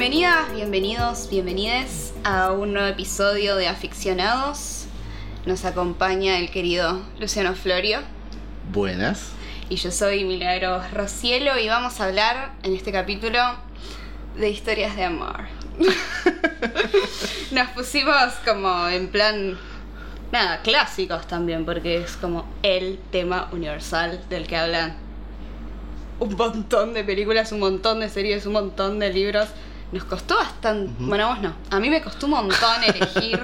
Bienvenidas, bienvenidos, bienvenides a un nuevo episodio de Aficionados. Nos acompaña el querido Luciano Florio Buenas. y yo soy Milagros Rocielo y vamos a hablar en este capítulo de historias de amor. Nos pusimos como en plan, nada, clásicos también, porque es como el tema universal del que hablan un montón de películas, un montón de series, un montón de libros. Nos costó bastante, bueno, a vos no, a mí me costó un montón elegir.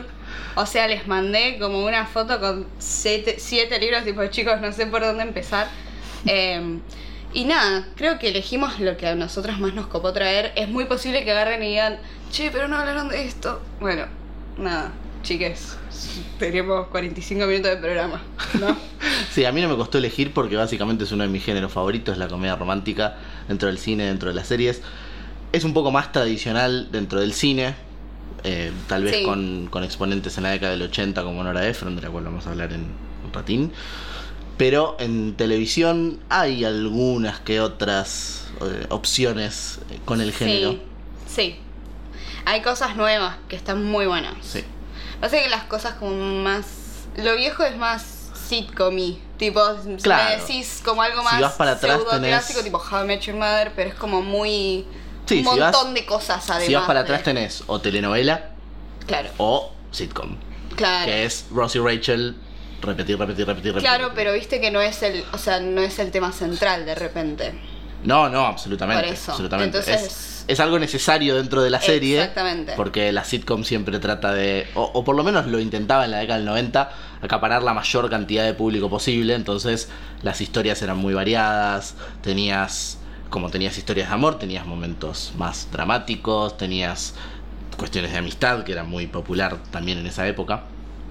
O sea, les mandé como una foto con siete, siete libros, tipo, chicos, no sé por dónde empezar. Eh, y nada, creo que elegimos lo que a nosotros más nos copó traer. Es muy posible que agarren y digan, che, pero no hablaron de esto. Bueno, nada, chiques, tenemos 45 minutos de programa, ¿no? Sí, a mí no me costó elegir porque básicamente es uno de mis géneros favoritos, la comedia romántica, dentro del cine, dentro de las series. Es un poco más tradicional dentro del cine, eh, tal vez Sí. con, con exponentes en la década del 80 como Nora Ephron, de la cual vamos a hablar en un ratín. Pero en televisión hay algunas que otras eh, opciones con el género. Sí, sí. Hay cosas nuevas que están muy buenas. Sí. Pasa que las cosas como más... Lo viejo es más sitcom Tipo, si Claro. me decís como algo Si más vas para atrás pseudo tenés- clásico, tipo How I Met Your Mother, pero es como muy... Sí, un si vas- montón de cosas además. Si vas para de- atrás tenés o telenovela Claro, o sitcom. claro. Que es Ross y Rachel, repetir, repetir, repetir, repetir. Claro, pero viste que no es el, o sea, no es el tema central de repente. No, no, absolutamente. Por eso. absolutamente. Entonces- es, es algo necesario dentro de la serie. Exactamente. Porque la sitcom siempre trata de, o, o por lo menos lo intentaba en la década del 90, acaparar la mayor cantidad de público posible. Entonces las historias eran muy variadas. Tenías, como tenías historias de amor, tenías momentos más dramáticos, tenías cuestiones de amistad, que era muy popular también en esa época.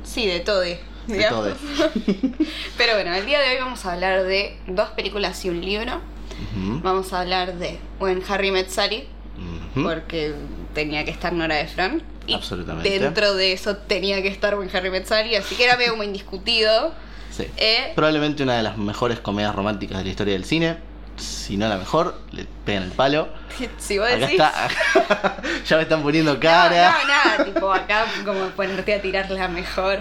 Sí, de todo. De todo. Pero bueno, el día de hoy vamos a hablar de dos películas y un libro. Vamos a hablar de When Harry Met Sally, porque tenía que estar Nora Ephron. Y Absolutamente. dentro de eso tenía que estar When Harry Met Sally, así que era medio como indiscutido. Sí. Eh, Probablemente una de las mejores comedias románticas de la historia del cine. Si no la mejor, le pegan el palo. si vos Acá decís... está. ya me están poniendo cara. No, no, nada, tipo acá como ponerte a tirar la mejor.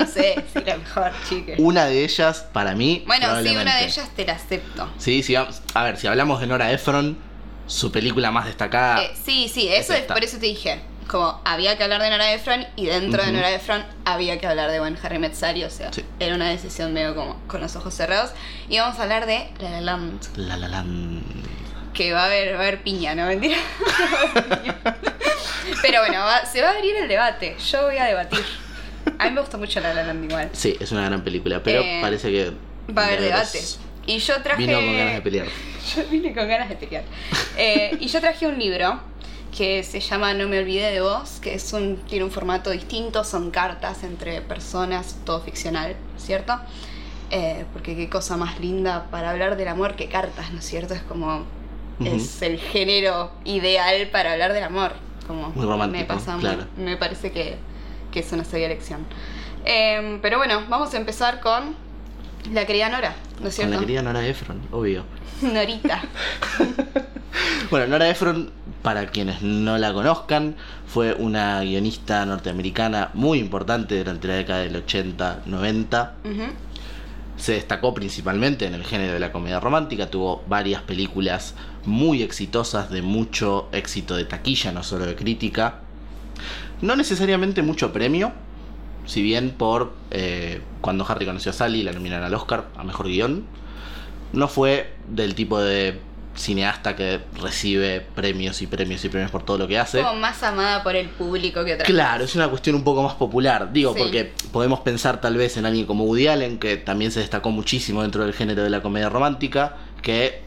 No sé si la mejor, chique. Una de ellas, para mí. Bueno, sí, una de ellas te la acepto. Sí, sí, vamos- a ver, si hablamos de Nora Ephron, su película más destacada. Eh, sí, sí, eso es por eso te dije. Como había que hablar de Nora Ephron y dentro de. Nora Ephron había que hablar de When Harry Met Sally, o sea, Sí. era una decisión medio como con los ojos cerrados. Y vamos a hablar de La La Land, La La Land. que va a haber, va a haber piña, ¿no? Mentira. No va a haber piña. Pero bueno, va- se va a abrir el debate. Yo voy a debatir. A mí me gusta mucho La La Land igual. Sí, es una gran película, pero Eh, parece que. Va a haber Milagros debate. Y yo traje. Vino con ganas de pelear. Yo vine con ganas de pelear. Eh, y yo traje un libro que se llama No me olvidé de vos, que es un, tiene un formato distinto, son cartas entre personas, todo ficcional, ¿cierto? Eh, porque qué cosa más linda para hablar del amor que cartas, ¿no es cierto? Es como. Es el género ideal para hablar del amor. Como Muy romántico, Me, pasa muy- claro. me parece que, que es una sabia elección. Eh, pero bueno, vamos a empezar con la querida Nora, ¿no es Con cierto? la querida Nora Ephron, obvio. Norita. Bueno, Nora Ephron, para quienes no la conozcan, fue una guionista norteamericana muy importante durante la década del 80-90. Ujú. Se destacó principalmente en el género de la comedia romántica, tuvo varias películas muy exitosas, de mucho éxito de taquilla, no solo de crítica. No necesariamente mucho premio, si bien por eh, cuando Harry conoció a Sally la nominaron al Oscar a Mejor Guión. No fue del tipo de cineasta que recibe premios y premios y premios por todo lo que hace. Como más amada por el público que otra. Claro, es una cuestión un poco más popular. Digo, Sí. porque podemos pensar tal vez en alguien como Woody Allen, que también se destacó muchísimo dentro del género de la comedia romántica, que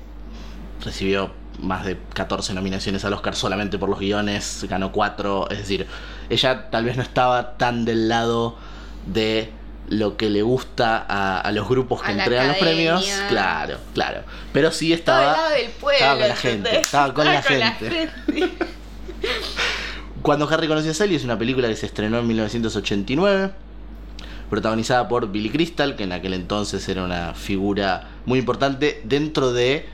recibió más de 14 nominaciones al Oscar solamente por los guiones, ganó 4. Es decir, ella tal vez no estaba tan del lado de lo que le gusta a, a los grupos que A la entregan los premios. Claro, claro. Pero sí Estaba estaba. del pueblo. estaba con la gente, estaba con la gente. gente. Cuando Harry conoció a Sally es una película que se estrenó en 1989, protagonizada por Billy Crystal, que en aquel entonces era una figura muy importante dentro de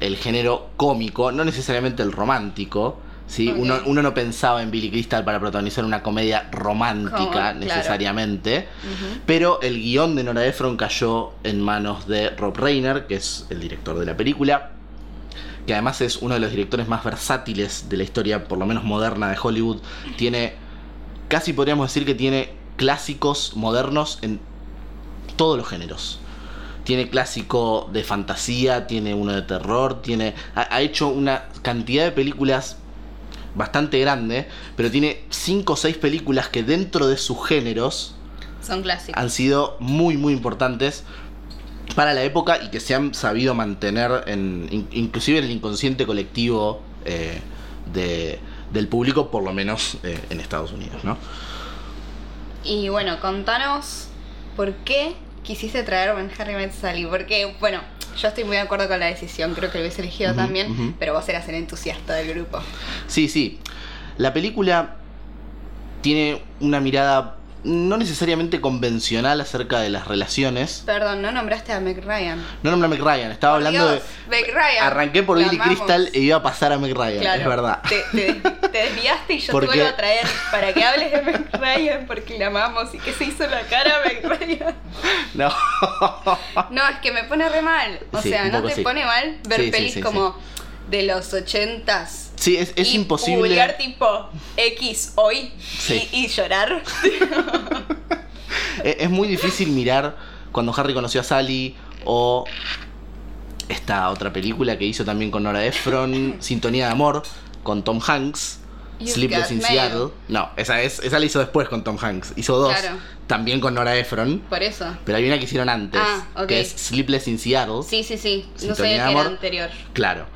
el género cómico, no necesariamente el romántico. ¿sí? Uno, uno no pensaba en Billy Crystal para protagonizar una comedia romántica Como, claro. necesariamente. Pero el guion de Nora Ephron cayó en manos de Rob Reiner, que es el director de la película, que además es uno de los directores más versátiles de la historia, por lo menos moderna, de Hollywood. Tiene, casi podríamos decir que tiene clásicos modernos en todos los géneros. Tiene clásico de fantasía, tiene uno de terror, tiene ha, ha hecho una cantidad de películas bastante grande, pero tiene cinco o seis películas que dentro de sus géneros Son clásicos. han sido muy muy importantes para la época y que se han sabido mantener en in- inclusive en el inconsciente colectivo eh, de- del público por lo menos eh, en Estados Unidos ¿no? Y bueno, contanos por qué quisiste traer When Harry Met Sally. Porque, bueno, yo estoy muy de acuerdo con la decisión, creo que lo hubiese elegido también, pero vos eras el entusiasta del grupo. sí sí la película tiene una mirada no necesariamente convencional acerca de las relaciones Perdón, no nombraste a Meg Ryan. no nombra a Meg Ryan estaba Por hablando Dios, Meg de Ryan. arranqué por Billy. Crystal e iba a pasar a Meg Ryan Claro, es verdad Te, te- te desviaste y yo ¿Por te vuelvo a traer para que hables de Meg Ryan porque la amamos y que se hizo la cara a Meg Ryan. no No, es que me pone re mal. O Sí, sea, ¿no te sí. pone mal ver Sí, pelis como de los ochentas? sí es, es y imposible googlear tipo X hoy Sí. y, y llorar. Es, es muy difícil mirar cuando Harry conoció a Sally o esta otra película que hizo también con Nora Ephron, Sintonía de Amor, con Tom Hanks, You Sleepless in. Seattle. No, esa, es, esa la hizo después con Tom Hanks. Hizo dos, Claro. también con Nora Ephron. Por eso. Pero hay una que hicieron antes, Ah, que es Sleepless in Seattle. Sí, sí, sí. No Sintonía qué era amor. anterior. Claro.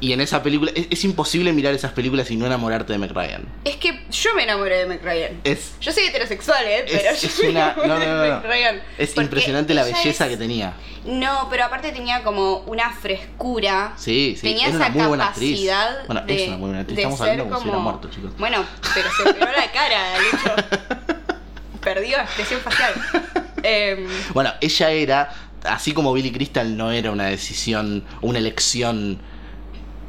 Y en esa película, es, es imposible mirar esas películas y no enamorarte de Meg Ryan. Es que yo me enamoré de Meg Ryan. Es, Yo soy heterosexual, ¿eh? Es- Pero es yo me una- enamoré no, no, no, de no. Meg Ryan. es Porque impresionante la belleza es- que tenía. No, pero aparte tenía como una frescura. Sí, sí, Tenía esa una muy buena actriz. capacidad Bueno, de, es una muy buena actriz. Estamos hablando como si hubiera muerto, chicos. Bueno, pero se operó la cara, de hecho. Perdió expresión facial. Em, Bueno, ella era, así como Billy Crystal no era una decisión, una elección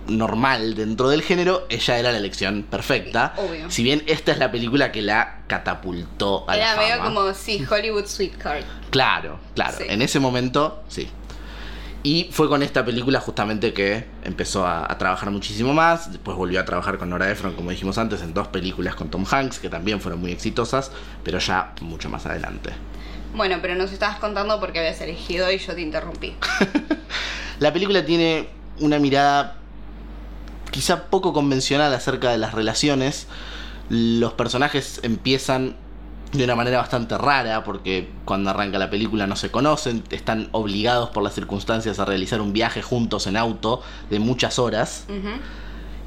normal dentro del género, ella era la elección perfecta. Obvio. Si bien esta es la película que la catapultó a era la medio fama. como, sí, Hollywood Sweetheart. Claro, claro. Sí. En ese momento, sí. Y fue con esta película justamente que empezó a, a trabajar muchísimo más. Después volvió a trabajar con Nora Ephron, como dijimos antes, en dos películas con Tom Hanks, que también fueron muy exitosas, pero ya mucho más adelante. Bueno, pero nos estabas contando porque habías elegido y yo te interrumpí. La película tiene una mirada quizá poco convencional acerca de las relaciones. Los personajes empiezan de una manera bastante rara porque cuando arranca la película no se conocen, están obligados por las circunstancias a realizar un viaje juntos en auto de muchas horas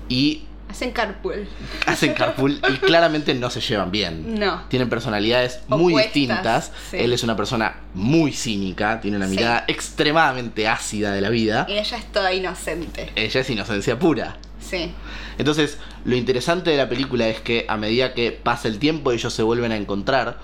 y Hacen carpool. hacen carpool y claramente no se llevan bien. No. Tienen personalidades muy Opuestas, distintas. sí. Él es una persona muy cínica, tiene una Sí. mirada extremadamente ácida de la vida. Y ella es toda inocente. Ella es inocencia pura. Entonces, lo interesante de la película es que a medida que pasa el tiempo ellos se vuelven a encontrar,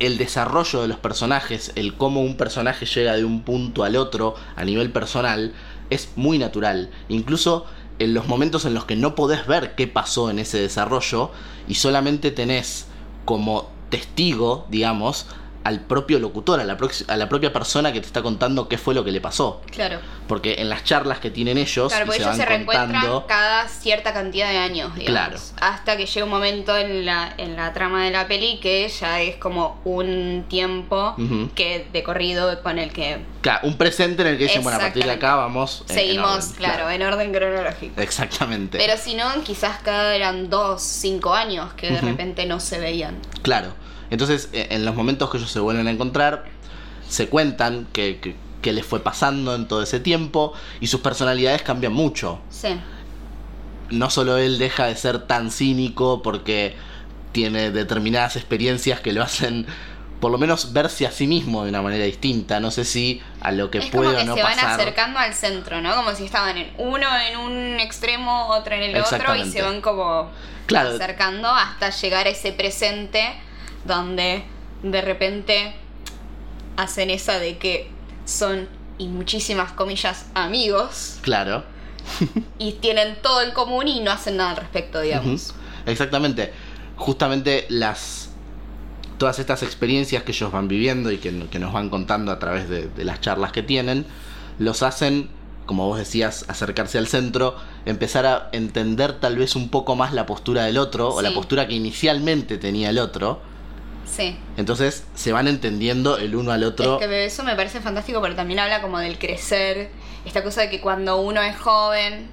el desarrollo de los personajes, el cómo un personaje llega de un punto al otro a nivel personal, es muy natural. Incluso en los momentos en los que no podés ver qué pasó en ese desarrollo y solamente tenés como testigo, digamos, al propio locutor, a la, a la propia persona que te está contando qué fue lo que le pasó. Claro. Porque en las charlas que tienen ellos Claro, porque se ellos van se reencuentran contando, cada cierta cantidad de años, digamos. Claro. Hasta que llega un momento en la, en la trama de la peli que ya es como un tiempo que de corrido con el que Claro, un presente en el que dicen, bueno, a partir de acá vamos. en- en seguimos, orden. claro, en orden cronológico. Exactamente. Pero si no, quizás cada eran dos, cinco años que de repente no se veían. Claro. Entonces, e- en los momentos que ellos se vuelven a encontrar, se cuentan que, que, que les fue pasando en todo ese tiempo y sus personalidades cambian mucho. Sí. No solo él deja de ser tan cínico porque tiene determinadas experiencias que lo hacen por lo menos verse a sí mismo de una manera distinta. No sé si a lo que es puede como o que no se van pasar. acercando al centro, ¿no? Como si estaban en uno en un extremo, otro en el otro, y se van como Claro. acercando hasta llegar a ese presente donde de repente hacen esa de que son, y muchísimas comillas, amigos, Claro. y tienen todo en común y no hacen nada al respecto, digamos. Ujú. Exactamente. Justamente las. Todas estas experiencias que ellos van viviendo y que, que nos van contando a través de, de las charlas que tienen, los hacen, como vos decías, acercarse al centro, empezar a entender tal vez un poco más la postura del otro o la postura que inicialmente tenía el otro. Sí. Entonces se van entendiendo el uno al otro. Es que eso me parece fantástico, pero también habla como del crecer, esta cosa de que cuando uno es joven,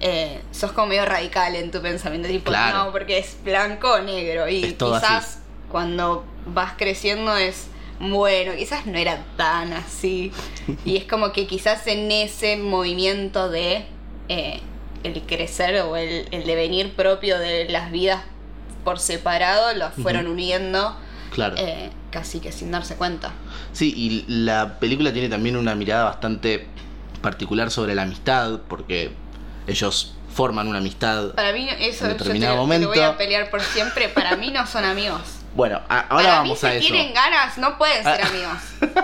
eh, sos como medio radical en tu pensamiento, tipo, Claro. no, porque es blanco o negro, y quizás así. cuando vas creciendo es, bueno, quizás no era tan así, y es como que quizás en ese movimiento de eh, el crecer o el, el devenir propio de las vidas por separado, los fueron uniendo Claro. eh, casi que sin darse cuenta. Sí, y la película tiene también una mirada bastante particular sobre la amistad, porque ellos forman una amistad. Para mí, eso En yo te, determinado te momento- voy a pelear por siempre. Para mí no son amigos. Bueno, a- ahora Para vamos mí, a si eso. tienen ganas, no pueden ser Ah. amigos.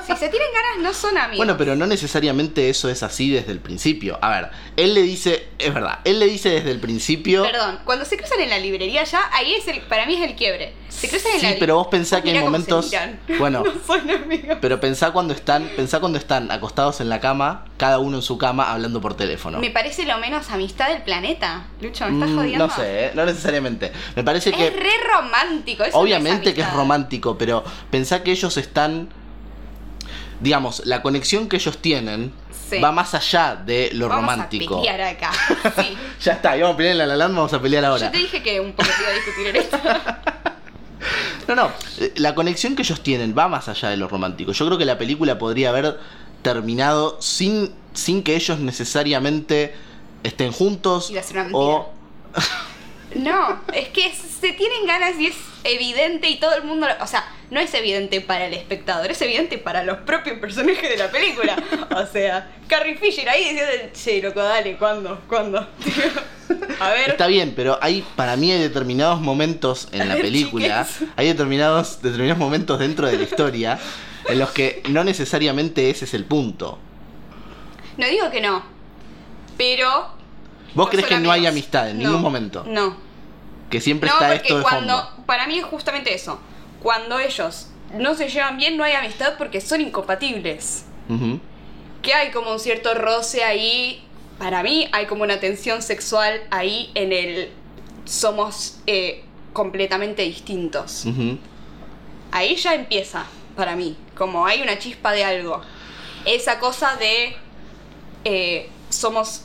Si se tienen ganas, no son amigos. Bueno, pero no necesariamente eso es así desde el principio. A ver, él le dice, es verdad, él le dice desde el principio. Perdón, cuando se cruzan en la librería ya, ahí es el, para mí es el quiebre. Se cruzan en Sí, la li- pero vos pensá que hay momentos- bueno. no son amigos. Pero pensá cuando están, pensá cuando están acostados en la cama, cada uno en su cama hablando por teléfono. Me parece lo menos amistad del planeta. Lucho, me estás Mm, jodiendo. no sé, ¿eh? no necesariamente. Me parece que Es re romántico. eso no Obviamente que es romántico, pero pensá que ellos están. Digamos, la conexión que ellos tienen Sí. va más allá de lo Vamos romántico. a pelear acá. Sí. Ya está, íbamos a pelear en la La Land, vamos a pelear ahora. Yo te dije que un poco te iba a discutir en esto. No, no, eh, la conexión que ellos tienen va más allá de lo romántico. Yo creo que la película podría haber terminado sin, sin que ellos necesariamente estén juntos una o... No, es que se tienen ganas y es evidente y todo el mundo, o sea, no es evidente para el espectador, es evidente para los propios personajes de la película. O sea, Carrie Fisher ahí diciendo, che, loco, dale, ¿cuándo? ¿Cuándo? A ver, Está bien, pero hay para mí hay determinados momentos en A la ver, película, chiques. hay determinados determinados momentos dentro de la historia en los que no necesariamente ese es el punto. no digo que no, pero... ¿Vos no crees que no hay amistad en No, ningún momento? No, Que siempre no, está porque esto de cuando, fondo. para mí es justamente eso, cuando ellos no se llevan bien no hay amistad porque son incompatibles. Que hay como un cierto roce ahí. Para mí hay como una tensión sexual ahí en el somos eh, completamente distintos. Ahí ya empieza, para mí, como hay una chispa de algo. Esa cosa de eh, somos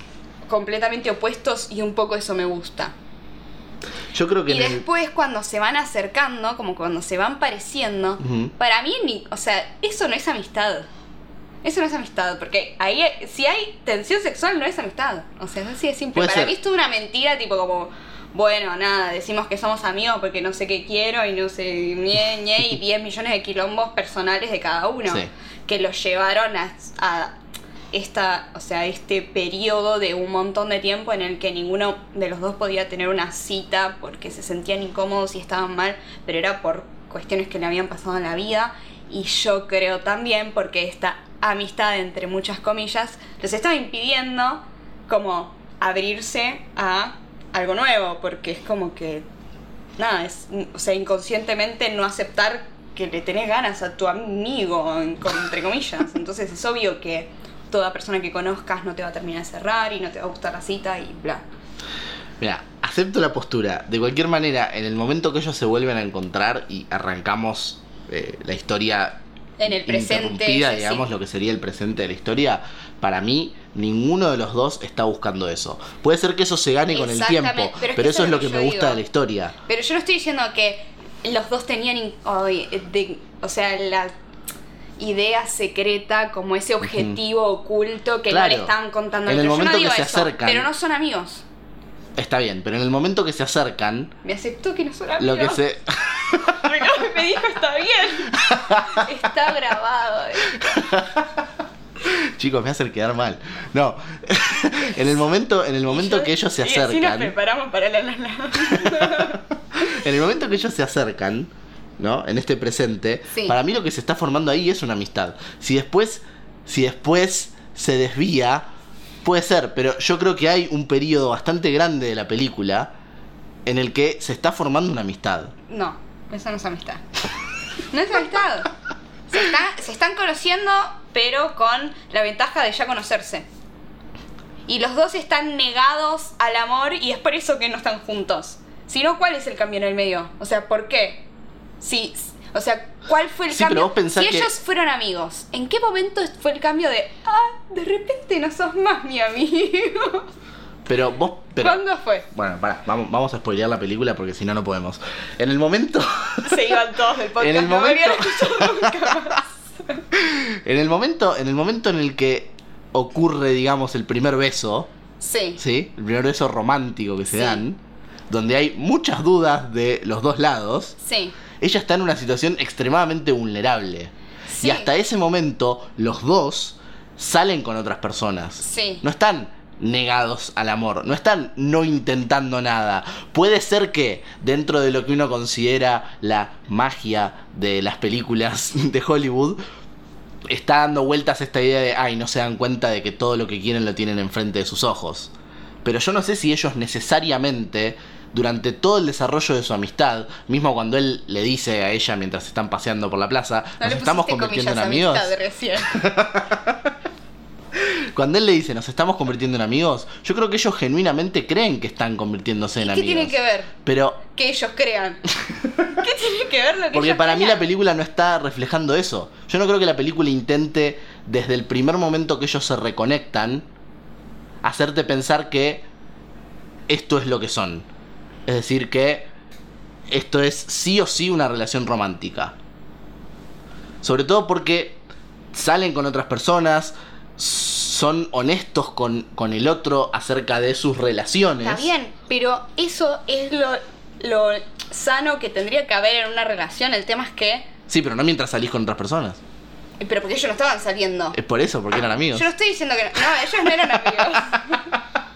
completamente opuestos y un poco eso me gusta. Yo creo que Y el- después cuando se van acercando, como cuando se van pareciendo, para mí, o sea, eso no es amistad. Eso no es amistad, porque ahí si hay tensión sexual no es amistad. O sea, es así de simple. Puede Para ser. mí es toda una mentira, tipo como, bueno, nada, decimos que somos amigos porque no sé qué quiero y no sé, ñe, ñe, y 10 millones de quilombos personales de cada uno. Sí. Que los llevaron a, a esta, o sea, este periodo de un montón de tiempo en el que ninguno de los dos podía tener una cita porque se sentían incómodos y estaban mal, pero era por cuestiones que le habían pasado en la vida. Y yo creo también porque esta amistad, entre muchas comillas, les estaba impidiendo como abrirse a algo nuevo, porque es como que, nada, es, o sea, inconscientemente no aceptar que le tenés ganas a tu amigo, entre comillas. Entonces es obvio que toda persona que conozcas no te va a terminar de cerrar y no te va a gustar la cita y bla. Mira, acepto la postura. De cualquier manera, en el momento que ellos se vuelven a encontrar y arrancamos eh, la historia En el presente, sí. digamos, lo que sería el presente de la historia, para mí, ninguno de los dos está buscando eso. Puede ser que eso se gane con el tiempo, pero es eso es lo que me gusta digo. de la historia. Pero yo no estoy diciendo que los dos tenían, de- o sea, la idea secreta, como ese objetivo oculto que Claro. no le estaban contando. En el. Yo no momento que digo se eso, acercan. Pero no son amigos. Está bien, pero en el momento que se acercan, Me aceptó que no son amigos. lo que se... Pero me dijo está bien. Está grabado. eh. Chicos, me hacen quedar mal. No. en el momento, en el momento Yo- que ellos se y así nos acercan. preparamos para la la, la. En el momento que ellos se acercan, ¿no? En este presente, Sí. para mí lo que se está formando ahí es una amistad. Si después, si después se desvía, puede ser, pero yo creo que hay un periodo bastante grande de la película en el que se está formando una amistad. No, eso no es amistad. No es amistad. Se, está- se están conociendo, pero con la ventaja de ya conocerse. Y los dos están negados al amor y es por eso que no están juntos. Si no, ¿cuál es el cambio en el medio? O sea, ¿por qué? Si, o sea, ¿cuál fue el Sí, pero cambio? vos si que- ellos fueron amigos, ¿en qué momento fue el cambio de, ah, de repente no sos más mi amigo? Pero vos, pero, ¿Cuándo fue? Bueno, pará, vamos, vamos a spoilear la película porque si no, no podemos. En el momento. Se iban todos del podcast. En el no momento- más. En el momento. En el momento en el que ocurre, digamos, el primer beso. Sí. ¿Sí? El primer beso romántico que se Sí. dan. Donde hay muchas dudas de los dos lados. Sí. Ella está en una situación extremadamente vulnerable. Sí. Y hasta ese momento, los dos salen con otras personas. Sí. No están negados al amor, no están no intentando nada. Puede ser que dentro de lo que uno considera la magia de las películas de Hollywood, está dando vueltas esta idea de, ay, no se dan cuenta de que todo lo que quieren lo tienen enfrente de sus ojos. Pero yo no sé si ellos necesariamente, durante todo el desarrollo de su amistad, mismo cuando él le dice a ella mientras están paseando por la plaza, No nos estamos convirtiendo en amigos. Cuando él le dice, nos estamos convirtiendo en amigos, yo creo que ellos genuinamente creen que están convirtiéndose en ¿Qué amigos. tiene que ver? Pero, Que ellos crean. ¿Qué tiene que ver lo que porque ellos para mí la película no está reflejando eso. Yo no creo que la película intente, desde el primer momento que ellos se reconectan, hacerte pensar que esto es lo que son. Es decir, que esto es sí o sí una relación romántica. Sobre todo porque salen con otras personas, son honestos con, con el otro acerca de sus relaciones. Está bien, pero eso es lo, lo sano que tendría que haber en una relación. El tema es que. Sí, pero no mientras salís con otras personas. Pero porque ellos no estaban saliendo. Es por eso, porque eran amigos. Yo no estoy diciendo que no. No, ellos no eran amigos.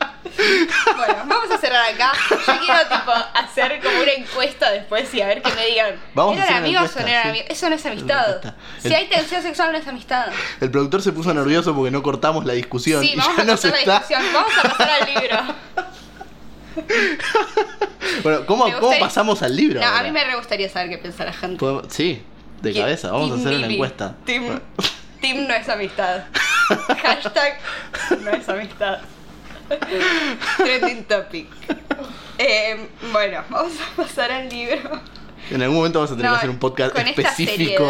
bueno, vamos a cerrar acá. Yo quiero tipo hacer como una encuesta después y a ver que me digan. Vamos ¿Eran amigos o no eran sí. amigos? Eso no es amistad. Si hay tensión sexual no es amistad. El productor se puso nervioso porque no cortamos la discusión. Sí, y vamos ya a pasar la está- discusión. Vamos a pasar al libro. Bueno, ¿cómo, ¿cómo pasamos al libro? No, a mí me re gustaría saber qué piensa la gente. Podemos- Sí, de cabeza. Vamos a hacer una encuesta. Team, team no es amistad. Hashtag no es amistad. Trending topic. Eh, bueno, vamos a pasar al libro. En algún momento vamos a tener No, que hacer un podcast específico.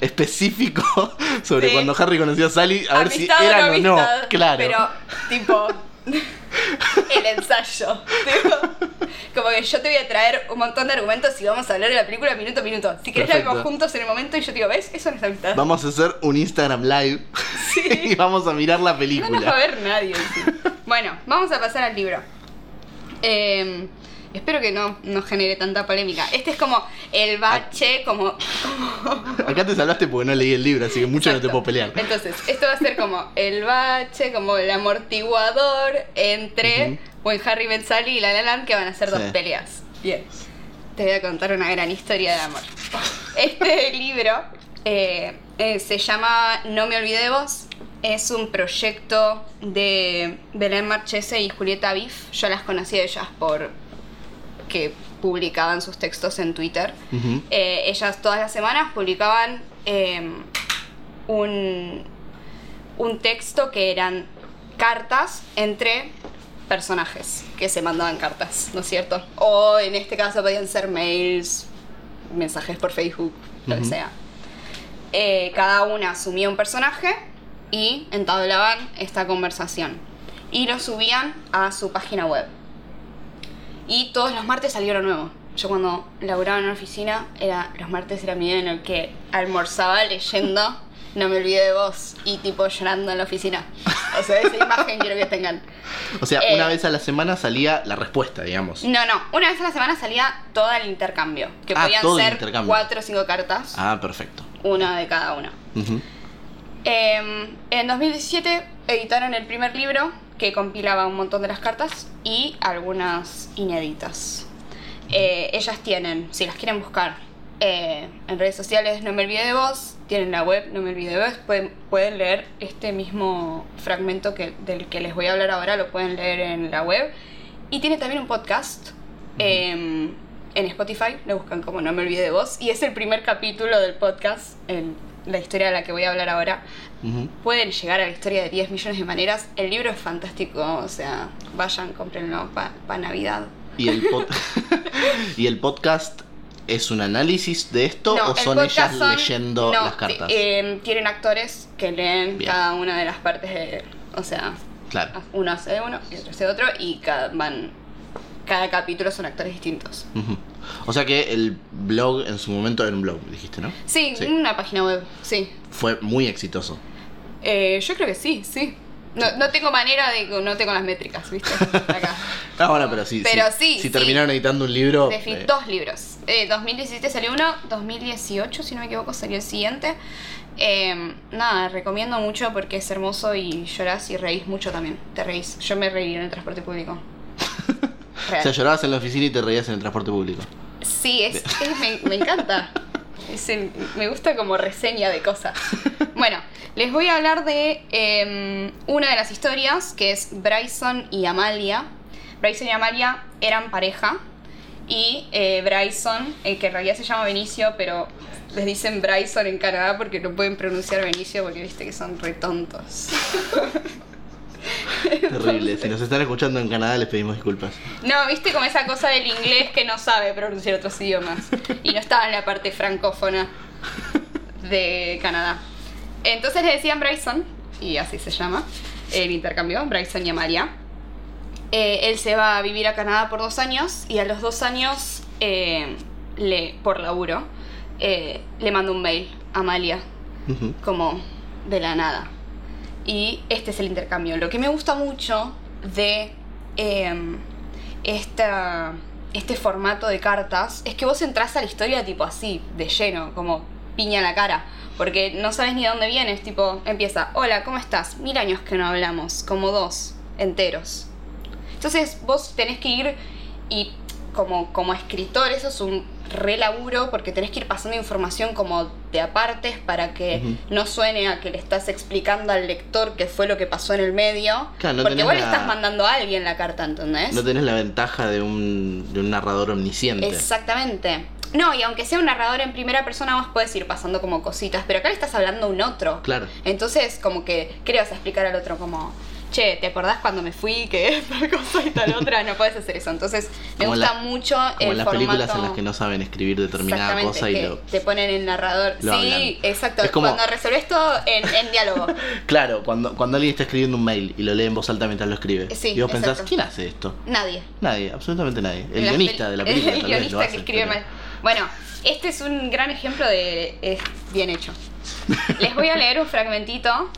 Específico sobre Sí. cuando Harry conoció a Sally, a ver si eran o no. amistad, Claro. Pero, tipo, el ensayo. Tipo, como que yo te voy a traer un montón de argumentos y vamos a hablar de la película minuto a minuto. Si querés la vemos juntos en el momento y yo te digo, ¿ves? Eso no es amistad. Vamos a hacer un Instagram live Sí. y vamos a mirar la No nos va a película. ver nadie. bueno, vamos a pasar al libro. Eh, espero que no, no genere tanta polémica. Este es como el bache, como... como- Acá te salvaste porque no leí el libro, así que mucho no te puedo pelear. Entonces, esto va a ser como el bache, como el amortiguador entre Ujú. buen Harry Ben Sally y La La Land, que van a ser dos peleas. Bien. Te voy a contar una gran historia de amor. Este libro eh, eh, se llama No me olvidé de vos. Es un proyecto de Belén Marchese y Julieta Biff. Yo las conocí a ellas por que publicaban sus textos en Twitter. Ujú. Eh, ellas todas las semanas publicaban eh, un, un texto que eran cartas entre personajes que se mandaban cartas, ¿no es cierto? O en este caso podían ser mails, mensajes por Facebook, lo que sea. Eh, cada una asumía un personaje y entablaban esta conversación. Y lo subían a su página web. Y todos los martes salió lo nuevo. Yo cuando laburaba en una oficina, era, los martes era mi día en el que almorzaba leyendo No me olvidé de vos y tipo llorando en la oficina. O sea, esa imagen quiero que tengan. O sea, Eh, una vez a la semana salía la respuesta, digamos. No, no, una vez a la semana salía todo el intercambio. Que Ah, podían todo el ser intercambio. cuatro o cinco cartas, Ah, perfecto. una de cada una. Ujú. Em, en 2017 editaron el primer libro que compilaba un montón de las cartas y algunas inéditas. Eh, ellas tienen, si las quieren buscar eh, en redes sociales, no me olvide de vos, tienen la web, no me olvide de vos, pueden, pueden leer este mismo fragmento que, del que les voy a hablar ahora, lo pueden leer en la web. Y tiene también un podcast. em, en Spotify, lo buscan como No me olvide de vos. Y es el primer capítulo del podcast, en la historia de la que voy a hablar ahora. Pueden llegar a la historia de 10 millones de maneras. El libro es fantástico, o sea, vayan, cómprenlo para Navidad. ¿Y el, ¿Y el podcast es un análisis de esto No, o son ellas son- leyendo no, las cartas? eh, tienen actores que leen Bien. cada una de las partes de. O sea, claro. uno hace uno y otro hace otro y cada, van. Cada capítulo son actores distintos. O sea que el blog en su momento era un blog, dijiste, ¿no? Sí, Sí. una página web, sí. Fue muy exitoso. Eh, yo creo que sí, sí. No, no tengo manera de. No tengo las métricas, ¿viste? Acá. Ah, bueno, pero sí. Pero sí, sí, Si sí. terminaron editando un libro. Eh, Dos libros. Eh, 2017 salió uno, 2018, si no me equivoco, salió el siguiente. Eh, nada, recomiendo mucho porque es hermoso y llorás y reís mucho también. Te reís. Yo me reí en el transporte público. o Real. sea, llorabas en la oficina y te reías en el transporte público. Sí, es, es- me, me encanta. Es el- me gusta como reseña de cosas. Bueno, les voy a hablar de eh, una de las historias que es Bryson y Amalia. Bryson y Amalia eran pareja y eh, Bryson, el que en realidad se llama Benicio, pero les dicen Bryson en Canadá porque no pueden pronunciar Benicio porque viste que son re tontos. Terrible. Si nos están escuchando en Canadá, les pedimos disculpas. No, viste como esa cosa del inglés que no sabe pronunciar otros idiomas. Y no estaba en la parte francófona de Canadá. Entonces le decían Bryson, y así se llama el intercambio, Bryson y Amalia. Eh, él se va a vivir a Canadá por dos años y a los dos años, eh, le, por laburo, eh, le manda un mail a Amalia como de la nada. Y este es el intercambio. Lo que me gusta mucho de em, esta, este formato de cartas es que vos entras a la historia tipo así, de lleno, como piña en la cara. Porque no sabes ni de dónde vienes, tipo, empieza, hola, ¿cómo estás? Mil años que no hablamos, como dos, enteros. Entonces vos tenés que ir y como, como escritor eso es un re laburo porque tenés que ir pasando información como apartes para que no suene a que le estás explicando al lector qué fue lo que pasó en el medio. Claro, no porque le la- estás mandando a alguien la carta, ¿entendés? No tenés la ventaja de un, de un narrador omnisciente. Exactamente. No, y aunque sea un narrador en primera persona, vos puedes ir pasando como cositas, pero acá le estás hablando a un otro. Claro. Entonces, como que, ¿qué le vas a explicar al otro? Como, che, ¿te acordás cuando me fui? Que tal cosa y tal otra. No puedes hacer eso. Entonces, me Como gusta la- mucho Como el en las formato. películas en las que no saben escribir determinada cosa y lo. te ponen el narrador. sí, hablan. exacto. Es como- Cuando resolves todo en, en diálogo. Claro, cuando, cuando alguien está escribiendo un mail y lo lee en voz alta mientras lo escribe. Sí, y vos pensás, exacto. ¿quién hace esto? Nadie. Nadie, absolutamente nadie. El Las guionista de la película. El tal vez lo guionista hace, que escribe pero- mal. Bueno, este es un gran ejemplo de. Es bien hecho. Les voy a leer un fragmentito.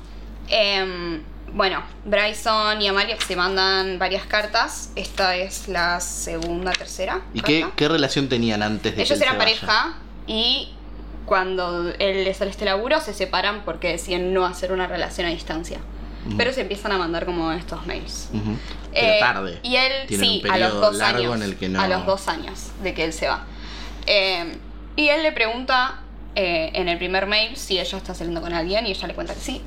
Em, bueno, Bryson y Amalia se mandan varias cartas. Esta es la segunda, tercera. ¿Y qué, relación tenían antes de que Ellos él eran se vaya? pareja y cuando él les sale este laburo se separan porque decían no hacer una relación a distancia. Pero se empiezan a mandar como estos mails. Ujú. Pero Eh, tarde. Y él, Tienen sí, a los dos años. en el que no- A los dos años de que él se va. Eh, y él le pregunta eh, en el primer mail si ella está saliendo con alguien y ella le cuenta que sí.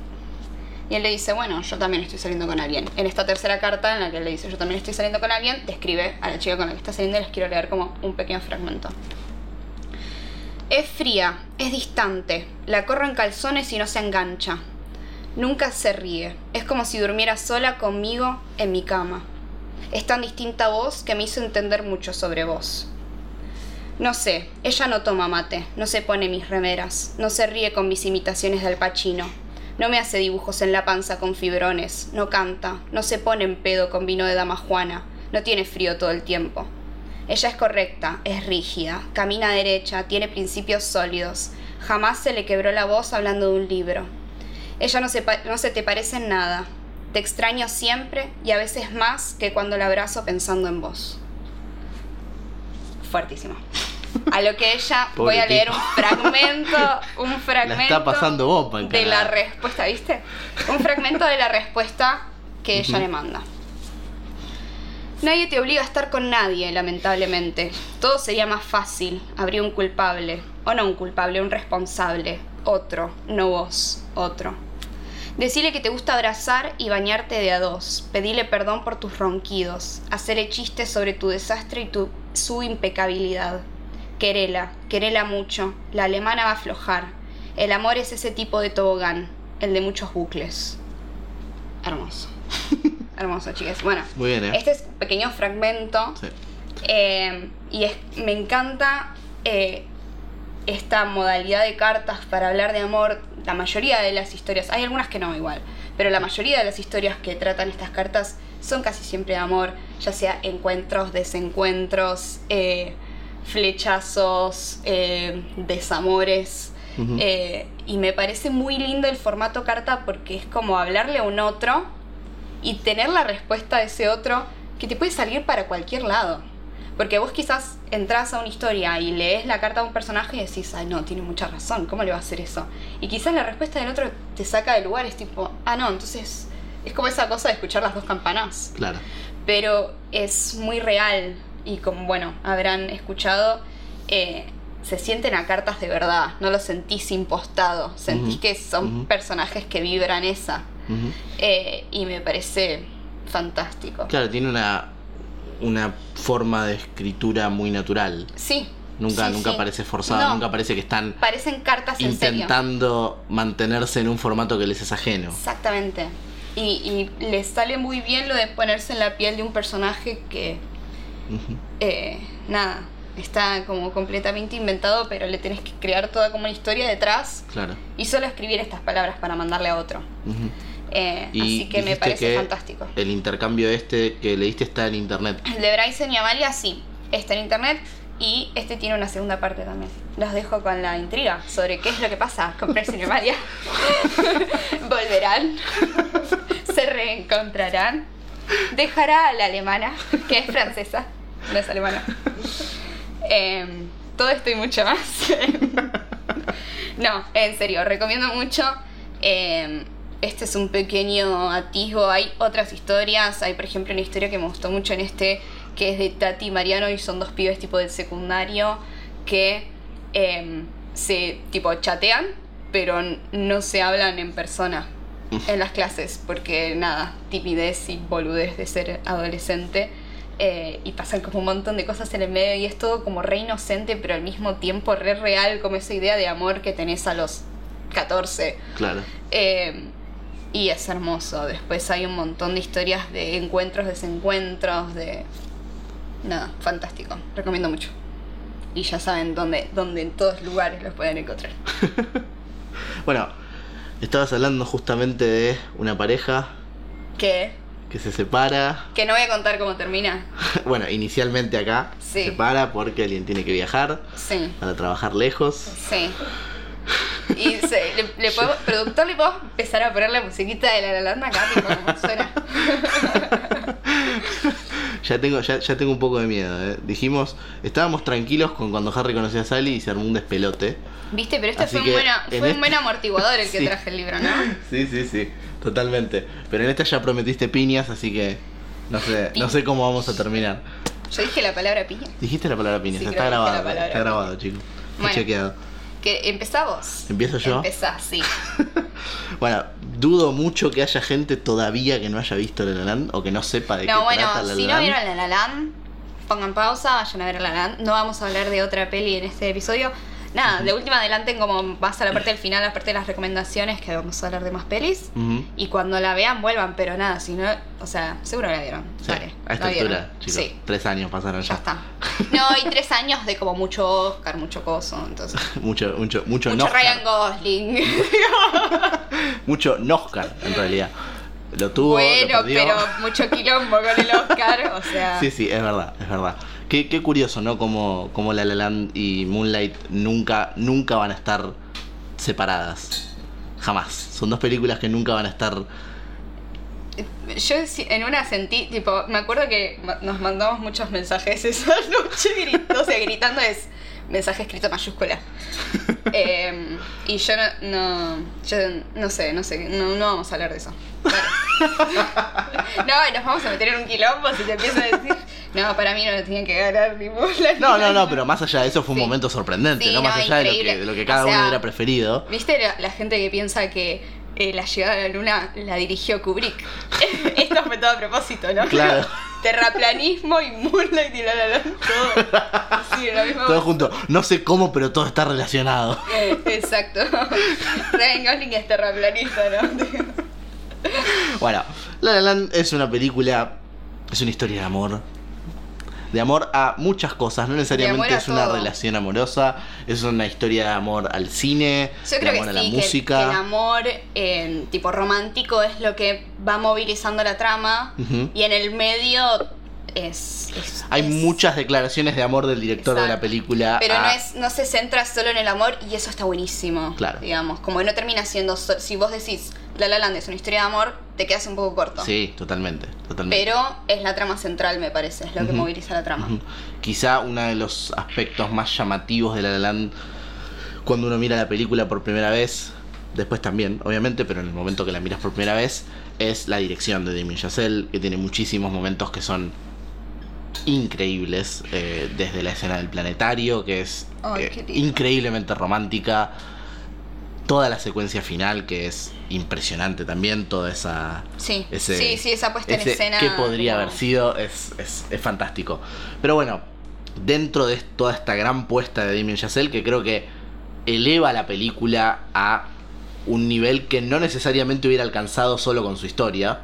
Y él le dice, bueno, yo también estoy saliendo con alguien. En esta tercera carta en la que él le dice, yo también estoy saliendo con alguien, describe a la chica con la que está saliendo y les quiero leer como un pequeño fragmento. Es fría, es distante, la corro en calzones y no se engancha. Nunca se ríe, es como si durmiera sola conmigo en mi cama. Es tan distinta a vos que me hizo entender mucho sobre vos. No sé, ella no toma mate, no se pone mis remeras, no se ríe con mis imitaciones de Al Pacino, no me hace dibujos en la panza con fibrones, no canta, no se pone en pedo con vino de dama juana, no tiene frío todo el tiempo. Ella es correcta, es rígida, camina derecha, tiene principios sólidos, jamás se le quebró la voz hablando de un libro. Ella no se, te parece en nada, te extraño siempre y a veces más que cuando la abrazo pensando en vos. Fuertísimo. A lo que ella, voy a leer un fragmento, un fragmento La está pasando bomba en de la respuesta, ¿viste? Un fragmento de la respuesta que ella le manda. Nadie te obliga a estar con nadie, lamentablemente. Todo sería más fácil. Habría un culpable. O no un culpable, un responsable. Otro, no vos, otro. Decile que te gusta abrazar y bañarte de a dos. Pedile perdón por tus ronquidos. Hacerle chistes sobre tu desastre y tu, su impecabilidad. Querela, querela mucho. La alemana va a aflojar. El amor es ese tipo de tobogán, el de muchos bucles. Hermoso. Hermoso, chicas. Bueno, Muy bien, ¿eh? este es un pequeño fragmento Sí. eh, y es- me encanta eh, esta modalidad de cartas para hablar de amor. La mayoría de las historias, hay algunas que no igual, pero la mayoría de las historias que tratan estas cartas son casi siempre de amor, ya sea encuentros, desencuentros, eh, flechazos, eh, desamores. Eh, y me parece muy lindo el formato carta porque es como hablarle a un otro y tener la respuesta de ese otro que te puede salir para cualquier lado. Porque vos quizás entras a una historia y lees la carta de un personaje y decís, ay no, tiene mucha razón, ¿cómo le va a hacer eso? Y quizás la respuesta del otro te saca de lugar, es tipo, ah no, entonces es como esa cosa de escuchar las dos campanas. Claro. Pero es muy real y como, bueno, habrán escuchado, eh, se sienten a cartas de verdad, no lo sentís impostado, sentís que son personajes que vibran esa. Eh, y me parece fantástico. Claro, tiene una, una forma de escritura muy natural. Sí. Nunca, sí, nunca sí. parece forzada, No, nunca parece que están Parecen cartas en serio. intentando mantenerse en un formato que les es ajeno. Exactamente. Y, y les sale muy bien lo de ponerse en la piel de un personaje que, Eh, nada, está como completamente inventado, pero le tenés que crear toda como una historia detrás Claro. y solo escribir estas palabras para mandarle a otro. Eh, Y así que me parece que fantástico. El intercambio este que leíste está en internet. El de Bryson y Amalia sí, está en internet y este tiene una segunda parte también. Los dejo con la intriga sobre qué es lo que pasa con Bryson y Amalia. Volverán, se reencontrarán, dejará a la alemana, que es francesa, no es alemana. Em, todo esto y mucho más. no, en serio, recomiendo mucho. Em, este es un pequeño atisbo. Hay otras historias. Hay, por ejemplo, una historia que me gustó mucho en este, que es de Tati y Mariano, y son dos pibes tipo del secundario que em, se tipo chatean, pero no se hablan en persona en las clases, porque nada, timidez y boludez de ser adolescente. Eh, y pasan como un montón de cosas en el medio y es todo como re inocente, pero al mismo tiempo re real, como esa idea de amor que tenés a los 14. Claro. Eh, y es hermoso. Después hay un montón de historias de encuentros, desencuentros, de... Nada, fantástico. Recomiendo mucho. Y ya saben dónde, dónde en todos lugares los pueden encontrar. Bueno, estabas hablando justamente de una pareja Que, que se separa. que no voy a contar cómo termina. Bueno, inicialmente acá Sí. se separa porque alguien tiene que viajar Sí, para trabajar lejos. sí. Y se, le, le puedo, productor, le puedo empezar a poner la musiquita de la La Land acá, como suena. Ya tengo, ya, ya tengo un poco de miedo. ¿eh? Dijimos, estábamos tranquilos con cuando Harry conoció a Sally y se armó un despelote. Viste, pero este Así fue un, buena- en fue un este- buen amortiguador el que Sí. traje el libro, ¿no? Sí, sí, sí, totalmente. Pero en esta ya prometiste piñas, así que no sé, no sé cómo vamos a terminar. Yo dije la palabra piña. Dijiste la palabra piñas, Sí, está grabado, está grabado, chicos. Bueno. chequeado. Que empezá vos. ¿Empiezo yo? Empezá, sí. Bueno, dudo mucho que haya gente todavía que no haya visto La La Land o que no sepa de No, qué bueno, trata La La si no Land. vieron La La Land, pongan pausa, vayan a ver La La Land. No vamos a hablar de otra peli en este episodio. Nada, de última adelanten como más a la parte del final, la parte de las recomendaciones, que vamos a hablar de más pelis. Y cuando la vean, vuelvan, pero nada, si no, o sea, seguro la vieron. Sí, a esta altura, chicos. Sí, Tres años pasaron ya ya. está. No, y tres años de como mucho Oscar, mucho coso, entonces. mucho, mucho, mucho, Mucho Noscar. Ryan Gosling. Mucho Noscar, en realidad. Lo tuvo, bueno, pero mucho quilombo con el Oscar, o sea. Sí, sí, es verdad, es verdad. Qué, qué curioso, ¿no? Como, como La La Land y Moonlight nunca, nunca van a estar separadas. Jamás. Son dos películas que nunca van a estar... Yo en una sentí, tipo, me acuerdo que nos mandamos muchos mensajes esa noche, grit- o sea, gritando es, mensaje escrito en mayúscula. Eh, y yo no, no, yo no sé, no sé, no, no vamos a hablar de eso. no, nos vamos a meter en un quilombo si te empiezo a decir, no, para mí no lo tenían que ganar ni bola. No, no, no, pero más allá de eso fue un Sí. momento sorprendente, Sí, ¿no? Más no, allá de lo, que, de lo que O cada uno hubiera preferido. ¿Viste la, la gente que piensa que eh, la llegada a la luna la dirigió Kubrick? Esto fue todo a propósito, ¿no? Claro. Terraplanismo y Moonlight y la la la. Todo. Sí, Todo junto. No sé cómo, pero todo está relacionado. Exacto. Ryan Gosling es terraplanista, ¿no? Bueno, La La Land es una película, es una historia de amor. De amor a muchas cosas, no necesariamente es una todo. relación amorosa, es una historia de amor al cine, Yo de creo amor que a la que, música. que el amor eh, tipo romántico es lo que va movilizando la trama Ujú. y en el medio es... es- Hay es- muchas declaraciones de amor del director de la Exacto. película. Pero a- no, es, no se centra solo en el amor y eso está buenísimo. Claro. Digamos, como no termina siendo... so- si vos decís La La Land es una historia de amor, te quedas un poco corto. Sí, totalmente, totalmente. Pero es la trama central, me parece, es lo que moviliza la trama. Quizá uno de los aspectos más llamativos de La La Land cuando uno mira la película por primera vez, después también, obviamente, pero en el momento que la miras por primera vez, es la dirección de Damien Chazelle, que tiene muchísimos momentos que son increíbles, eh, desde la escena del planetario, que es eh, increíblemente romántica, toda la secuencia final, que es impresionante también, toda esa... Sí, Ese- sí, sí, esa puesta en escena. ¿Qué podría como- haber sido? Es, es, es fantástico. Pero bueno, dentro de toda esta gran puesta de Damien Chazelle, que creo que eleva la película a un nivel que no necesariamente hubiera alcanzado solo con su historia.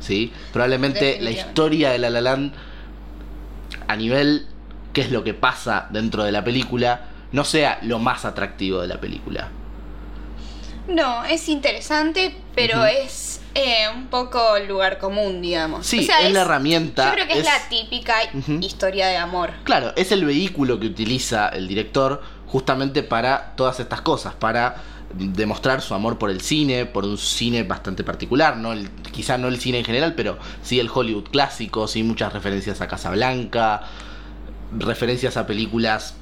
¿sí? Probablemente la historia de La La Land, a nivel qué es lo que pasa dentro de la película, no sea lo más atractivo de la película. No, es interesante, pero es eh, un poco lugar común, digamos. Sí, O sea, es la herramienta, Yo creo que es, es- la típica historia de amor. Claro, es el vehículo que utiliza el director justamente para todas estas cosas, para demostrar su amor por el cine, por un cine bastante particular, no el- quizá no el cine en general, pero sí el Hollywood clásico, sí muchas referencias a Casablanca, referencias a películas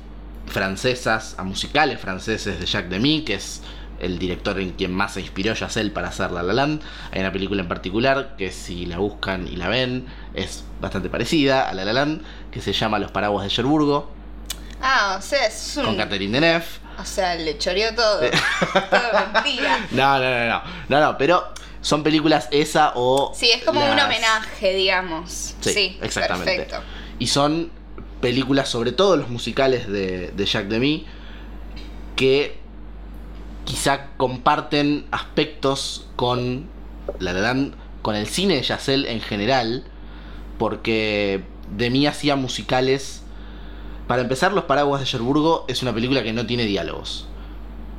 francesas, a musicales franceses de Jacques Demy, que es el director en quien más se inspiró Chazelle para hacer La La Land. Hay una película en particular que si la buscan y la ven es bastante parecida a La La Land, que se llama Los Paraguas de Cherburgo, Ah, o sea, es un. con Catherine Deneuve. O sea, le choreó todo. todo mentira. No, no, no, no, no, no, pero son películas esa o... Sí, es como un homenaje, digamos. Sí, Sí, exactamente. Perfecto. Y son películas, sobre todo los musicales de, de Jacques Demy, que quizá comparten aspectos con La La Land, con el cine de Chazelle en general, porque Demy hacía musicales. Para empezar, Los Paraguas de Cherburgo es una película que no tiene diálogos.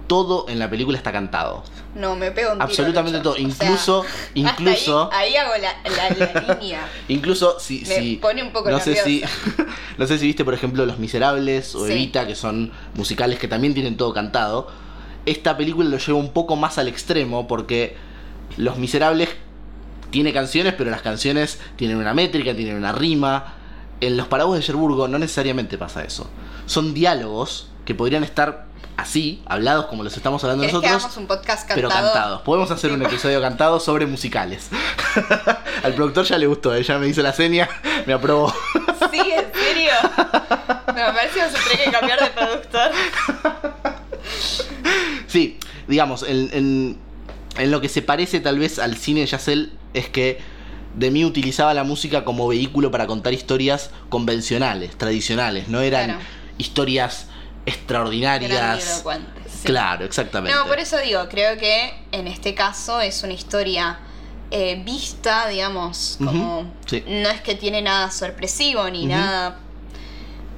Todo en la película está cantado. No, me pego un tiro, Absolutamente todo. O sea, Incluso, incluso. Ahí, ahí hago la, la, la línea. Incluso si, Me si- pone un poco no sé si no sé si viste por ejemplo Los Miserables o Sí. Evita que son musicales que también tienen todo cantado. Esta película lo lleva un poco más al extremo porque Los Miserables tiene canciones, pero las canciones tienen una métrica, tienen una rima. En Los Paraguas de Cherburgo no necesariamente pasa eso. Son diálogos que podrían estar así, hablados como los estamos hablando ¿Querés que nosotros, hagamos un podcast cantado? pero cantados. Podemos hacer un episodio cantado sobre musicales. Al productor ya le gustó, ella me hizo la seña, me aprobó. Sí, ¿en serio? No, me parece que vamos a tener que cambiar de productor. Sí, digamos, en, en- en lo que se parece tal vez al cine de Chazelle es que Demi utilizaba la música como vehículo para contar historias convencionales, tradicionales, no eran Claro. historias extraordinarias. Sí. Claro, exactamente. No, por eso digo, creo que en este caso es una historia eh, vista, digamos, como... Sí. No es que tiene nada sorpresivo ni nada...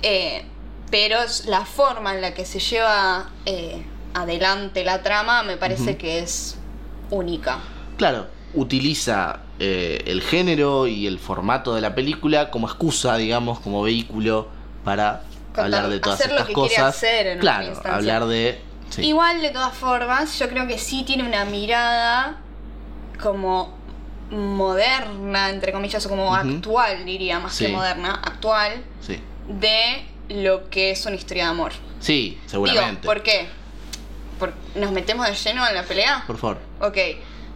eh, pero la forma en la que se lleva eh, adelante la trama me parece que es única. Claro, utiliza eh, el género y el formato de la película como excusa, digamos, como vehículo para Contar- hablar de todas hacer lo estas que cosas. hacer en claro, hablar de. sí. Igual, de todas formas, yo creo que sí tiene una mirada como moderna, entre comillas, o como actual, diría, más Sí. que moderna, actual, Sí. de lo que es una historia de amor. Sí, seguramente. Digo, ¿por qué? Por- ¿Nos metemos de lleno en la pelea? Por favor. Ok.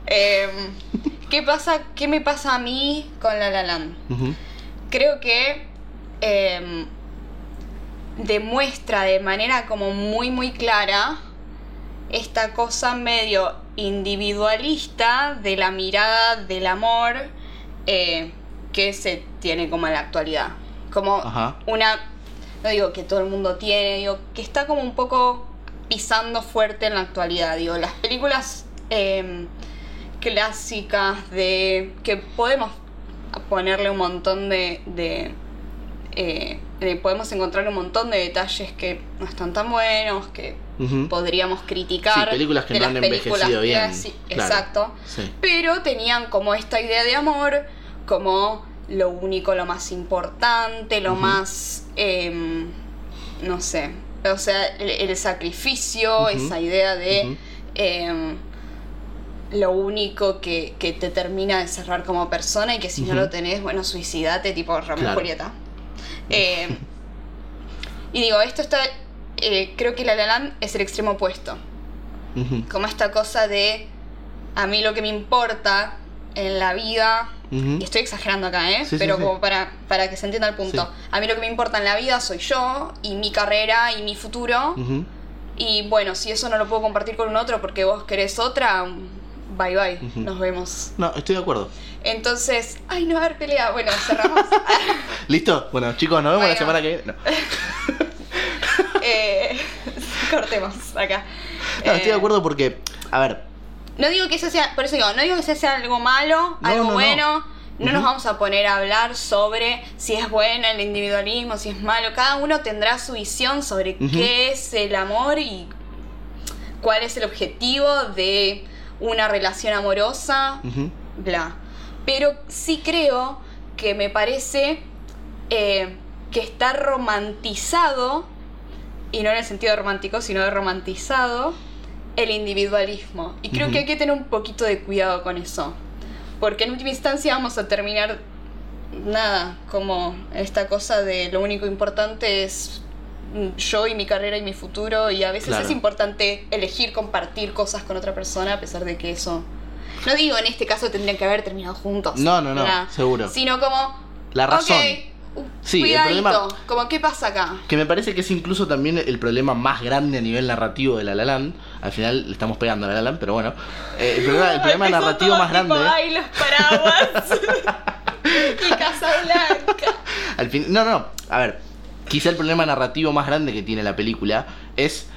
Em, ¿qué, pasa, ¿Qué me pasa a mí con La La Land? Ujú. Creo que em, demuestra de manera como muy muy clara esta cosa medio individualista de la mirada del amor eh, que se tiene como en la actualidad. Como Ajá. una, no digo que todo el mundo tiene, digo que está como un poco pisando fuerte en la actualidad. Digo, las películas em, clásicas de que podemos ponerle un montón de, de, eh, de- podemos encontrar un montón de detalles que no están tan buenos que podríamos criticar Sí, películas que de no las han envejecido bien, claro. exacto Sí. pero tenían como esta idea de amor como lo único, lo más importante, lo más, em, no sé, o sea, el, el sacrificio, esa idea de em, lo único que, que te termina de cerrar como persona y que si no lo tenés, bueno, suicidate, tipo y Claro. Julieta. Em, y digo, esto está, eh, creo que La La Land es el extremo opuesto. Como esta cosa de a mí lo que me importa en la vida, y estoy exagerando acá, ¿eh? Sí, pero sí. como para, para que se entienda el punto. A mí lo que me importa en la vida soy yo y mi carrera y mi futuro. Y bueno, si eso no lo puedo compartir con un otro porque vos querés otra, bye bye, nos vemos. No, estoy de acuerdo. Entonces, ay, no a haber pelea. Bueno, cerramos. ¿Listo? Bueno, chicos, nos vemos la semana que viene. No. Eh, cortemos acá. No, estoy de Eh, acuerdo porque, a ver, No digo que eso sea, por eso digo, no digo que eso sea algo malo, No, algo no, no. bueno. No, nos vamos a poner a hablar sobre si es bueno el individualismo, si es malo. Cada uno tendrá su visión sobre qué es el amor y cuál es el objetivo de una relación amorosa, bla. Pero sí creo que me parece eh, que está romantizado, y no en el sentido romántico, sino de romantizado, el individualismo. Y creo Ujú. que hay que tener un poquito de cuidado con eso. Porque en última instancia vamos a terminar, nada, como esta cosa de lo único importante es mm, yo y mi carrera y mi futuro y a veces Claro. es importante elegir compartir cosas con otra persona a pesar de que eso no digo en este caso tendrían que haber terminado juntos No, no, no, nada, seguro. sino como La razón. ok, Sí, el cuidadito problema- como qué pasa acá Que me parece que es incluso también el problema más grande a nivel narrativo de La La Land. Al final le estamos pegando a La La Land, pero bueno. Eh, el problema, el narrativo más grande... ay los paraguas y Casablanca Al fin, no, no, a ver, quizá el problema narrativo más grande que tiene la película es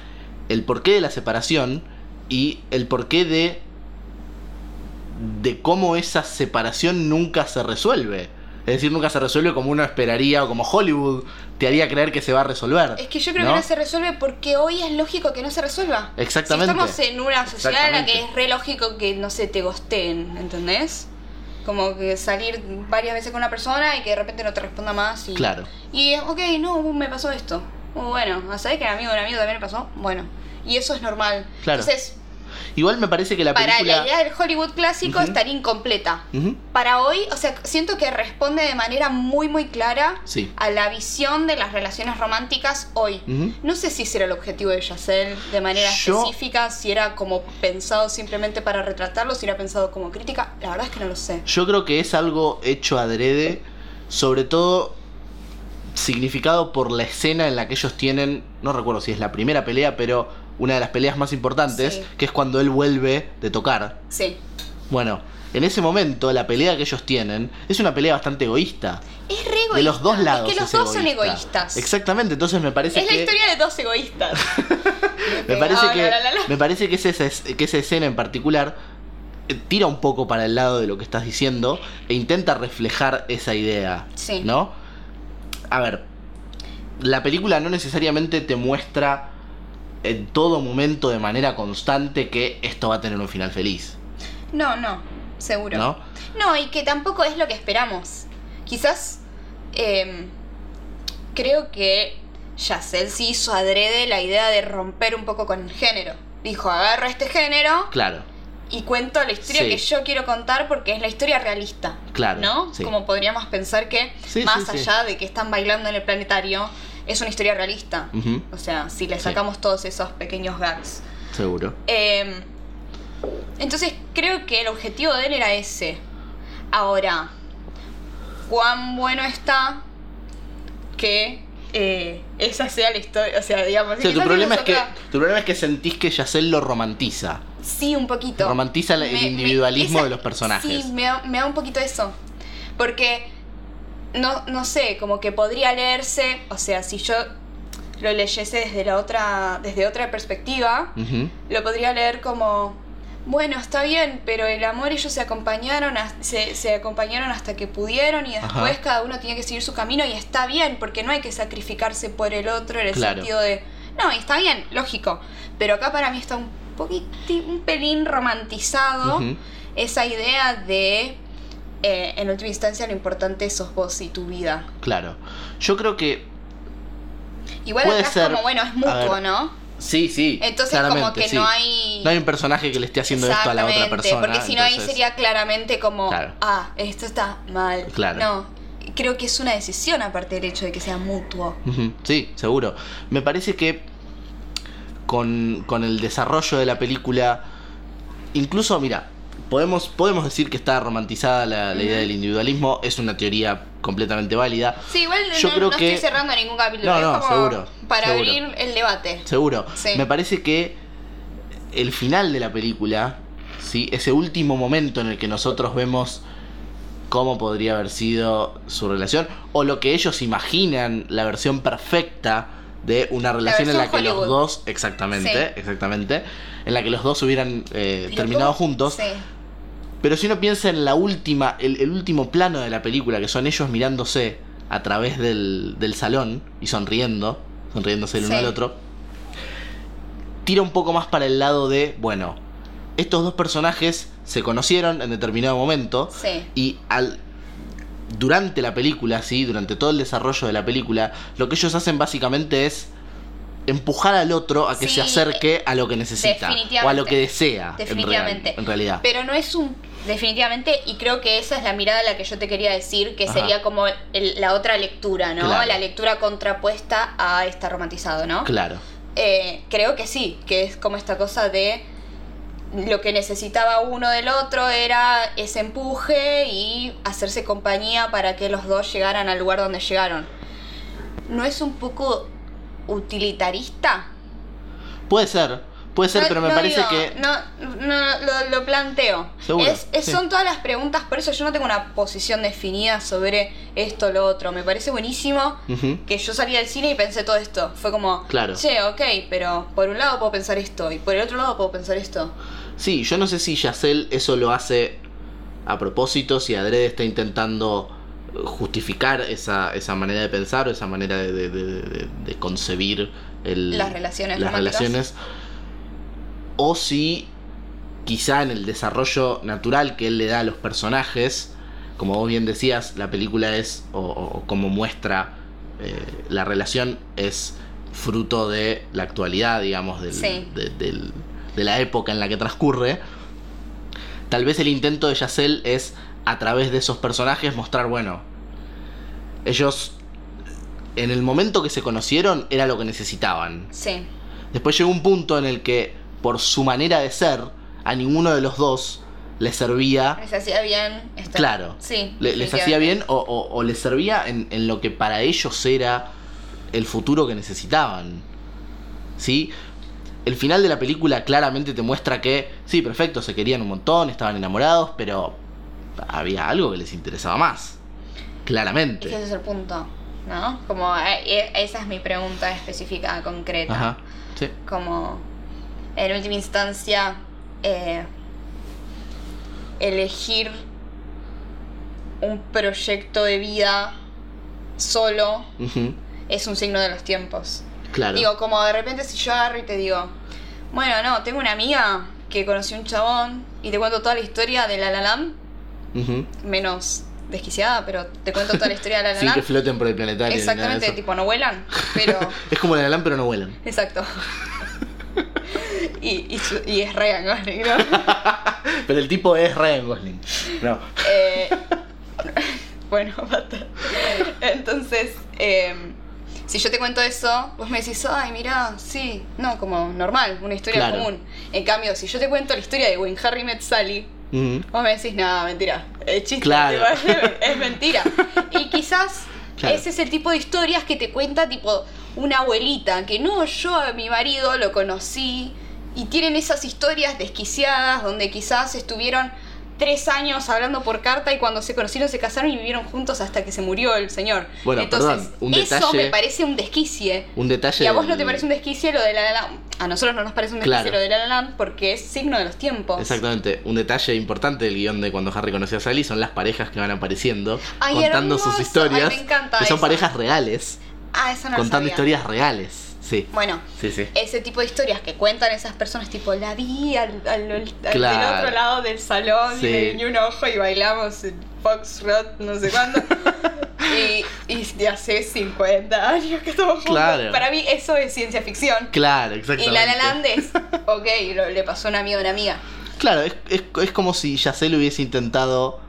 el porqué de la separación y el porqué de de cómo esa separación nunca se resuelve. Es decir, nunca se resuelve como uno esperaría o como Hollywood te haría creer que se va a resolver. Es que yo creo ¿no? que no se resuelve porque hoy es lógico que no se resuelva. Exactamente. Si estamos en una sociedad en la que es re lógico que, no sé, te gosteen, ¿entendés? Como que salir varias veces con una persona y que de repente no te responda más. Y, Claro. Y, ok, no, me pasó esto. Uh, bueno, ¿sabés que a amigo de un amigo también me pasó? Bueno. Y eso es normal. Claro. Entonces, Igual me parece que la para película... la idea del Hollywood clásico Ujú. estaría incompleta. Para hoy, o sea, siento que responde de manera muy, muy clara Sí. a la visión de las relaciones románticas hoy. No sé si ese era el objetivo de Yacel de manera Yo- específica, si era como pensado simplemente para retratarlo, si era pensado como crítica. La verdad es que no lo sé. Yo creo que es algo hecho adrede, sobre todo significado por la escena en la que ellos tienen, no recuerdo si es la primera pelea, pero una de las peleas más importantes, Sí. que es cuando él vuelve de tocar. Sí. Bueno, en ese momento la pelea que ellos tienen es una pelea bastante egoísta. Es re egoísta. De los dos lados. Es que los es dos son egoísta. egoístas. Exactamente, entonces me parece Es la que... historia de dos egoístas. Me parece que, la, la, la, la. me parece que, esa, que esa escena en particular eh, tira un poco para el lado de lo que estás diciendo e intenta reflejar esa idea, Sí. ¿no? A ver, la película no necesariamente te muestra en todo momento de manera constante que esto va a tener un final feliz, No, no, seguro. ¿no? No, y que tampoco es lo que esperamos. Quizás em, creo que Yacel sí hizo adrede la idea de romper un poco con el género. Dijo, agarro este género Claro, y cuento la historia Sí. que yo quiero contar porque es la historia realista. Claro, ¿No? sí. Como podríamos pensar que, Sí, más allá de que están bailando en el planetario, es una historia realista. O sea, si le Sí. sacamos todos esos pequeños gags. Seguro. Eh, entonces creo que el objetivo de él era ese. Ahora, cuán bueno está que eh, esa sea la historia. O sea, digamos. O sea, tu problema, es que, tu problema es que sentís que Yacel lo romantiza. Sí, un poquito. Romantiza el Me- me- individualismo esa- de los personajes. Sí, me da un poquito eso. Porque, no, no sé, como que podría leerse, o sea, si yo lo leyese desde la otra, desde otra perspectiva, lo podría leer como, bueno, está bien, pero el amor ellos se acompañaron, se, se acompañaron hasta que pudieron y después Ajá. cada uno tiene que seguir su camino y está bien, porque no hay que sacrificarse por el otro en el Claro. sentido de, no, y está bien, lógico, pero acá para mí está un poquitín, un pelín romantizado esa idea de, eh, en última instancia, lo importante sos vos y tu vida. Claro. Yo creo que Igual Puede acá ser- es como, bueno, es mutuo, ver, ¿no? sí, sí. Entonces como que sí. no hay... No hay un personaje que le esté haciendo esto a la otra persona. Porque si no ahí sería claramente como, Claro. ah, esto está mal. Claro. No, creo que es una decisión aparte del hecho de que sea mutuo. Sí, seguro. Me parece que con, con el desarrollo de la película, incluso, mira, podemos, podemos decir que está romantizada la, la idea del individualismo, es una teoría completamente válida. Sí, igual Yo no, creo no que- estoy cerrando ningún capítulo. No, es no, como seguro, Para seguro. abrir el debate. Seguro. Sí. Me parece que el final de la película, ¿sí? ese último momento en el que nosotros vemos cómo podría haber sido su relación, o lo que ellos imaginan, la versión perfecta de una relación en la que los dos, exactamente, Sí. exactamente, en la que los dos hubieran eh, terminado juntos. Sí. Pero si uno piensa en la última, el, el último plano de la película, que son ellos mirándose a través del, del salón y sonriendo, sonriéndose el uno Sí. al otro, tira un poco más para el lado de, bueno, estos dos personajes se conocieron en determinado momento Sí. y al durante la película, sí, durante todo el desarrollo de la película, lo que ellos hacen básicamente es empujar al otro a que Sí, se acerque a lo que necesita o a lo que desea en, real- Definitivamente. en realidad. Pero no es un. Definitivamente, y creo que esa es la mirada a la que yo te quería decir, que Ajá. sería como el- la otra lectura, ¿no? Claro. La lectura contrapuesta a esta romantizado, ¿no? Claro. Eh, creo que sí, que es como esta cosa de lo que necesitaba uno del otro era ese empuje y hacerse compañía para que los dos llegaran al lugar donde llegaron. ¿No es un poco utilitarista? Puede ser, puede ser, No- pero me no parece digo, que. No, no lo, lo planteo. Seguro, Es- es- sí. Son todas las preguntas, por eso yo no tengo una posición definida sobre esto o lo otro. Me parece buenísimo que yo salí del cine y pensé todo esto. Fue como, Claro. che, ok, pero por un lado puedo pensar esto y por el otro lado puedo pensar esto. Sí, yo no sé si Yacel eso lo hace a propósito, si Adrede está intentando justificar esa, esa manera de pensar o esa manera de, de- de- de- de concebir el- Las relaciones las románticas. relaciones. O si quizá en el desarrollo natural que él le da a los personajes, como vos bien decías, la película es, o, o como muestra eh, la relación, es fruto de la actualidad, digamos, del, Sí. de, del- de la época en la que transcurre. Tal vez el intento de Yacel es, a través de esos personajes, mostrar, bueno, ellos en el momento que se conocieron era lo que necesitaban. Sí, Después llegó un punto en el que, por su manera de ser, a ninguno de los dos les servía, les hacía bien. Claro. Sí. le- les hacía bien o, o- o les servía en, en lo que para ellos era el futuro que necesitaban. ¿Sí? El final de la película claramente te muestra que, sí, perfecto, se querían un montón, estaban enamorados, pero había algo que les interesaba más. Claramente. ese es el punto, ¿no? Como eh, eh, esa es mi pregunta específica, concreta. Ajá. Sí. como en última instancia eh, elegir un proyecto de vida solo es un signo de los tiempos. Claro. Digo, como de repente si yo agarro y te digo, bueno, no, tengo una amiga que conoció un chabón y te cuento toda la historia de La La Ujú. menos desquiciada, pero te cuento toda la historia de La La Sin que floten por el planetario. Exactamente, tipo, no vuelan, pero... Es como la de Alan, pero no vuelan. Exacto. y, y, su- y es Ryan Gosling, ¿no? Pero el tipo es Ryan Gosling. No. Eh, bueno, basta. Entonces, eh, si yo te cuento eso, vos me decís, ay, mira, sí, no, como normal, una historia Claro. común. En cambio, si yo te cuento la historia de When Harry Met Sally, Ujú. vos me decís, no, mentira, es chiste, Claro. es mentira. Y quizás Claro. ese es el tipo de historias que te cuenta, tipo, una abuelita, que no, yo a mi marido lo conocí, y tienen esas historias desquiciadas donde quizás estuvieron tres años hablando por carta y cuando se conocieron se casaron y vivieron juntos hasta que se murió el señor. Bueno, Entonces, perdón, un eso me parece un desquicie. Un detalle. Y a vos no te parece un desquicie lo de La La. A nosotros no nos parece un desquicie Claro. lo de La La Land porque es signo de los tiempos. Exactamente, un detalle importante del guion de cuando Harry conoció a Sally son las parejas que van apareciendo, Ay, contando hermoso. sus historias, Ay, me encanta que son eso. parejas reales, Ah, eso no lo contando sabía. historias reales. Sí, Bueno, sí, sí. ese tipo de historias que cuentan esas personas, tipo, la vi al, al- al- Claro. del otro lado del salón Sí. y un ojo y bailamos en Foxtrot, no sé cuándo. y, y de hace 50 años que estamos juntos. Claro. Para mí eso es ciencia ficción. Claro, Y exactamente. La La Land es, ok, lo- le pasó a un amigo a una amiga. Claro, es, es, es como si Yacel hubiese intentado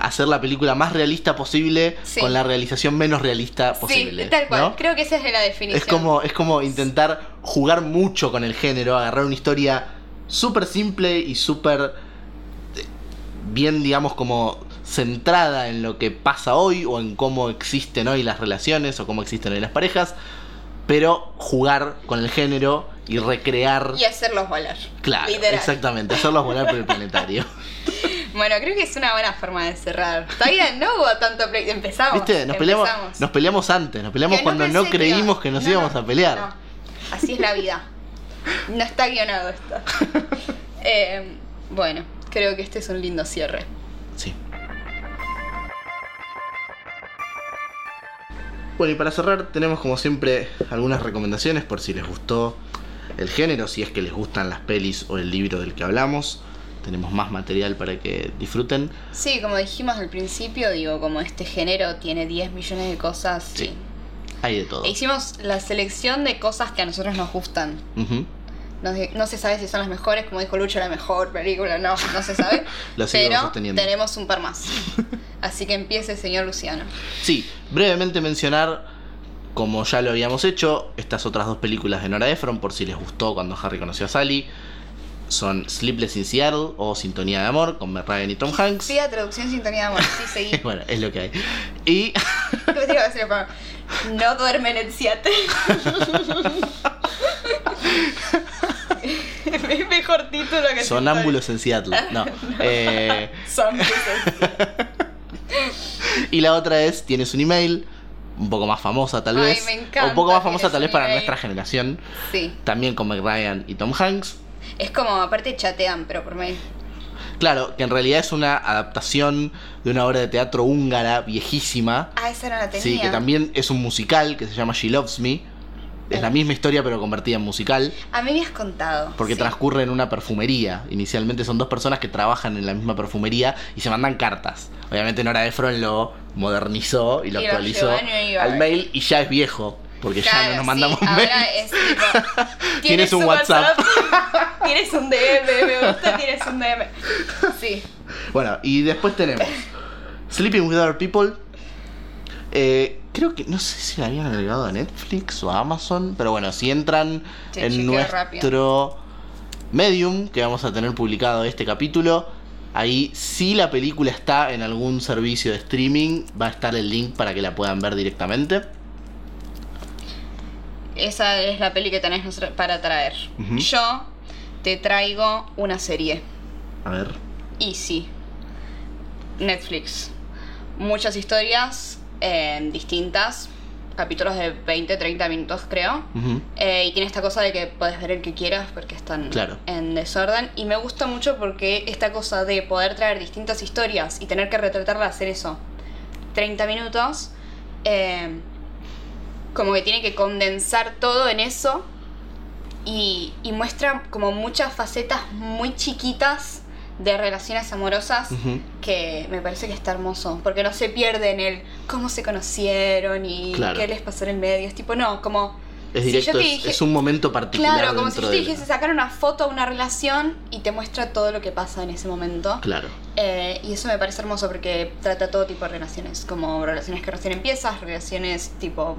hacer la película más realista posible Sí. con la realización menos realista posible. sí, tal cual. ¿no? Creo que esa es la definición. Es como, es como intentar jugar mucho con el género, agarrar una historia súper simple y súper eh, bien, digamos, como centrada en lo que pasa hoy o en cómo existen hoy las relaciones o cómo existen hoy las parejas, pero jugar con el género y recrear... Y hacerlos volar. Claro, Literal. exactamente, hacerlos volar por el planetario. Bueno, creo que es una buena forma de cerrar. Bien, no hubo tanto... pre- Empezamos. ¿Viste? Nos peleamos, empezamos. nos peleamos antes, nos peleamos Que cuando no creímos que nos no, íbamos a pelear. no. Así es la vida. No está guionado esto. Eh, bueno, creo que este es un lindo cierre. Sí. Bueno, y para cerrar tenemos como siempre algunas recomendaciones por si les gustó el género, si es que les gustan las pelis o el libro del que hablamos. Tenemos más material para que disfruten. Sí, como dijimos al principio, digo, como este género tiene 10 millones de cosas. Sí. Hay de todo. E hicimos la selección de cosas que a nosotros nos gustan. Ujú. No, se- no se sabe si son las mejores, como dijo Lucho, la mejor película, no, no se sabe. Pero tenemos un par más. Así que empiece, señor Luciano. Sí, brevemente mencionar, como ya lo habíamos hecho, estas otras dos películas de Nora Ephron, por si les gustó cuando Harry conoció a Sally, son Sleepless in Seattle o Sintonía de Amor con Meg Ryan y Tom Hanks. Sí, a traducción sintonía de amor, sí, seguí. bueno, es lo que hay. Y. No duermen en Seattle. es mejor título que Sonámbulos en Seattle. No. Eh, y la otra es, tienes un email, un poco más famosa tal Ay, vez. me encanta, o un poco más famosa tal vez para email. nuestra generación. Sí, También con Meg Ryan y Tom Hanks. Es como, aparte chatean, pero por mail. Claro, que en realidad es una adaptación de una obra de teatro húngara viejísima. Ah, esa no la tenía. Sí, que también es un musical que se llama She Loves Me. Es la misma historia pero convertida en musical. A mí me has contado. Porque sí. transcurre en una perfumería. Inicialmente son dos personas que trabajan en la misma perfumería y se mandan cartas. Obviamente Nora Ephron lo modernizó y lo Y actualizó al mail y ya es viejo. Porque ya no nos sí, mandamos ahora mails. es tipo, Tienes un WhatsApp. tienes un DM, me gusta, tienes un DM. Sí. Bueno, y después tenemos Sleeping with Other People. Eh, creo que no sé si la habían agregado a Netflix o a Amazon, pero bueno, si entran Sí, en nuestro Medium, que vamos a tener publicado este capítulo, ahí si la película está en algún servicio de streaming, va a estar el link para que la puedan ver directamente. Esa es la peli que tenés para traer. Yo te traigo una serie. A ver. Easy. Netflix. Muchas historias eh, distintas. Capítulos de 20, 30 minutos creo. Eh, y tiene esta cosa de que puedes ver el que quieras porque están Claro. en desorden. Y me gusta mucho porque esta cosa de poder traer distintas historias y tener que retratarla, hacer eso 30 minutos, eh, como que tiene que condensar todo en eso. Y, y muestra como muchas facetas muy chiquitas de relaciones amorosas que me parece que está hermoso, porque no se pierde en el cómo se conocieron y Claro. qué les pasó en el medio. Es tipo, no, como Es Si yo directo, te es, dije- es un momento particular. Claro, como si yo te dijese sacar una foto a una relación y te muestra todo lo que pasa en ese momento. Claro. Eh, y eso me parece hermoso porque trata todo tipo de relaciones, como relaciones que recién empiezas, relaciones tipo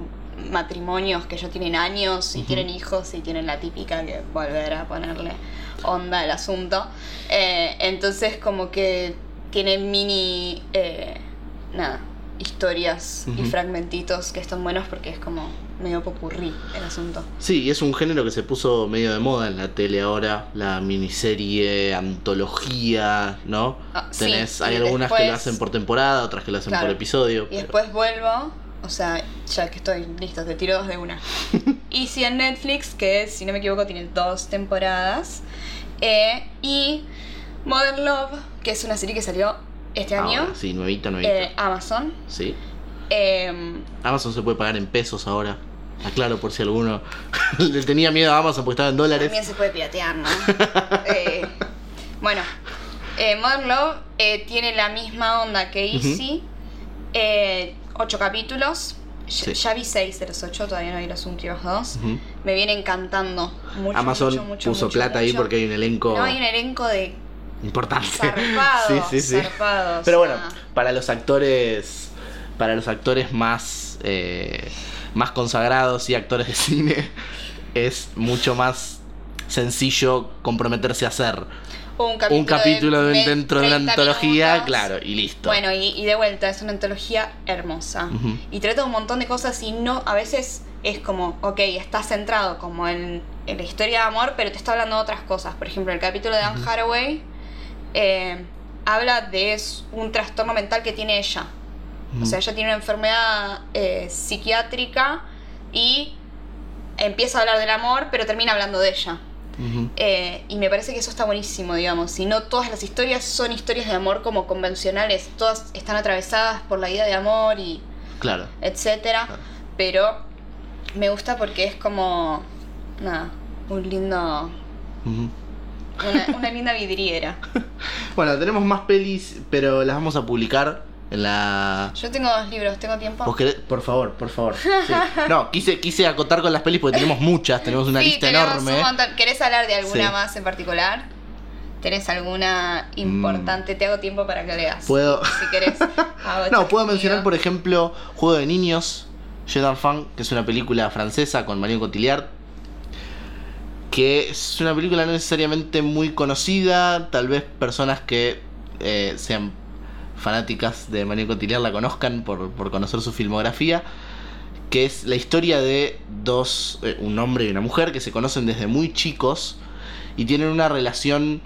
matrimonios que ya tienen años y tienen hijos y tienen la típica que volver a ponerle onda al asunto. Eh, entonces como que tiene mini, eh, nada, historias y fragmentitos que están buenos porque es como medio popurrí el asunto. Sí, y es un género que se puso medio de moda en la tele ahora, la miniserie, antología, ¿no? Ah, sí, Tenés, hay algunas que lo hacen por temporada, otras que lo hacen Claro. por episodio. Y pero- después vuelvo, o sea, ya que estoy listo, te tiro dos de una. Easy en Netflix, que si no me equivoco tiene dos temporadas. Eh, y Modern Love, que es una serie que salió este año. Sí, nuevita, nuevita. eh, Amazon. Sí. Eh, Amazon se puede pagar en pesos ahora. Aclaro por si alguno le tenía miedo a Amazon porque estaba en dólares. también se puede piratear, ¿no? Eh, bueno, eh, Modern Love tiene la misma onda que Easy. Ocho capítulos. Ya- Sí. Ya vi seis de los ocho, todavía no vi los últimos dos. Ujú. Me viene encantando mucho. Amazon mucho, mucho, puso plata ahí porque hay un elenco No, hay un elenco de importante. sí, sí, sí. Pero o bueno, para los actores, para los actores más, eh, más consagrados y actores de cine, es mucho más sencillo comprometerse a hacer un capítulo, un capítulo de- de dentro de una 30 antología, minutos. claro, y listo. Bueno, y, y de vuelta, es una antología hermosa. Y trata un montón de cosas y no, a veces es como, ok, está centrado como en, en la historia de amor, pero te está hablando de otras cosas. Por ejemplo, el capítulo de Anne Hathaway eh, habla de un trastorno mental que tiene ella. O sea, ella tiene una enfermedad eh, psiquiátrica y empieza a hablar del amor, pero termina hablando de ella. Eh, y me parece que eso está buenísimo, digamos. Y no todas las historias son historias de amor como convencionales. Todas están atravesadas por la idea de amor y Claro. etcétera. Claro. Pero me gusta porque es como. Nada, un lindo. Una, una linda vidriera. Bueno, tenemos más pelis, pero las vamos a publicar la... Yo tengo dos libros, ¿tengo tiempo? ¿Vos querés? Por favor, por favor. Sí. No, quise, quise acotar con las pelis porque tenemos muchas, tenemos una Sí, lista tenemos enorme. un. ¿Querés hablar de alguna Sí. más en particular? ¿Tenés alguna importante? Te hago tiempo para que leas. Mm. Puedo- Si querés. No, puedo chasquido. mencionar, por ejemplo, Juego de Niños, Je d'Enfant, que es una película francesa con Marion Cotillard. Que es una película no necesariamente muy conocida, tal vez personas que eh, sean fanáticas de Marion Cotillard la conozcan por, por conocer su filmografía. Que es la historia de dos, eh, un hombre y una mujer que se conocen desde muy chicos y tienen una relación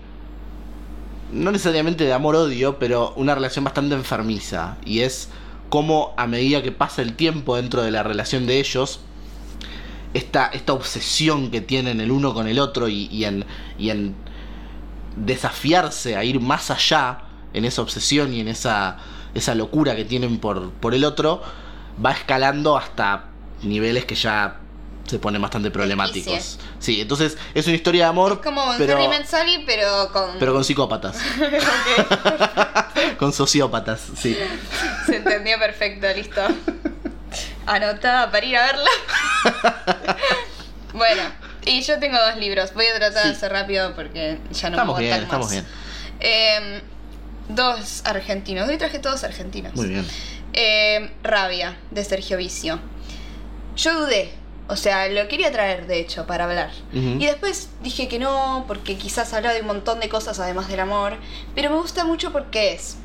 no necesariamente de amor-odio, pero una relación bastante enfermiza. Y es como a medida que pasa el tiempo dentro de la relación de ellos, esta, esta obsesión que tienen el uno con el otro y, y en, y en desafiarse a ir más allá en esa obsesión y en esa, esa locura que tienen por, por el otro, va escalando hasta niveles que ya se ponen bastante problemáticos. Sí, entonces es una historia de amor, Es como un pero, pero con. pero con psicópatas. Con sociópatas, sí. Se entendió perfecto, listo. Anotada para ir a verla. bueno, y yo tengo dos libros. Voy a tratar de hacer rápido porque ya no Estamos me bien, estamos más. bien. Eh, dos argentinos. Hoy traje todos argentinos. Muy bien. Eh, Rabia, de Sergio Vicio. Yo dudé. O sea, lo quería traer, de hecho, para hablar. Y después dije que no, porque quizás habla de un montón de cosas además del amor. Pero me gusta mucho porque es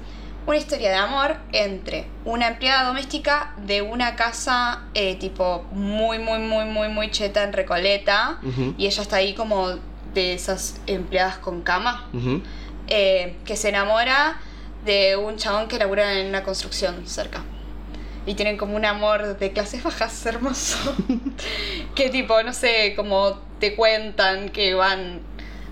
una historia de amor entre una empleada doméstica de una casa eh, tipo muy, muy, muy, muy, muy cheta en Recoleta. Y ella está ahí como de esas empleadas con cama. Eh, que se enamora de un chabón que labura en una construcción cerca. Y tienen como un amor de clases bajas hermoso. que tipo, no sé, como te cuentan que van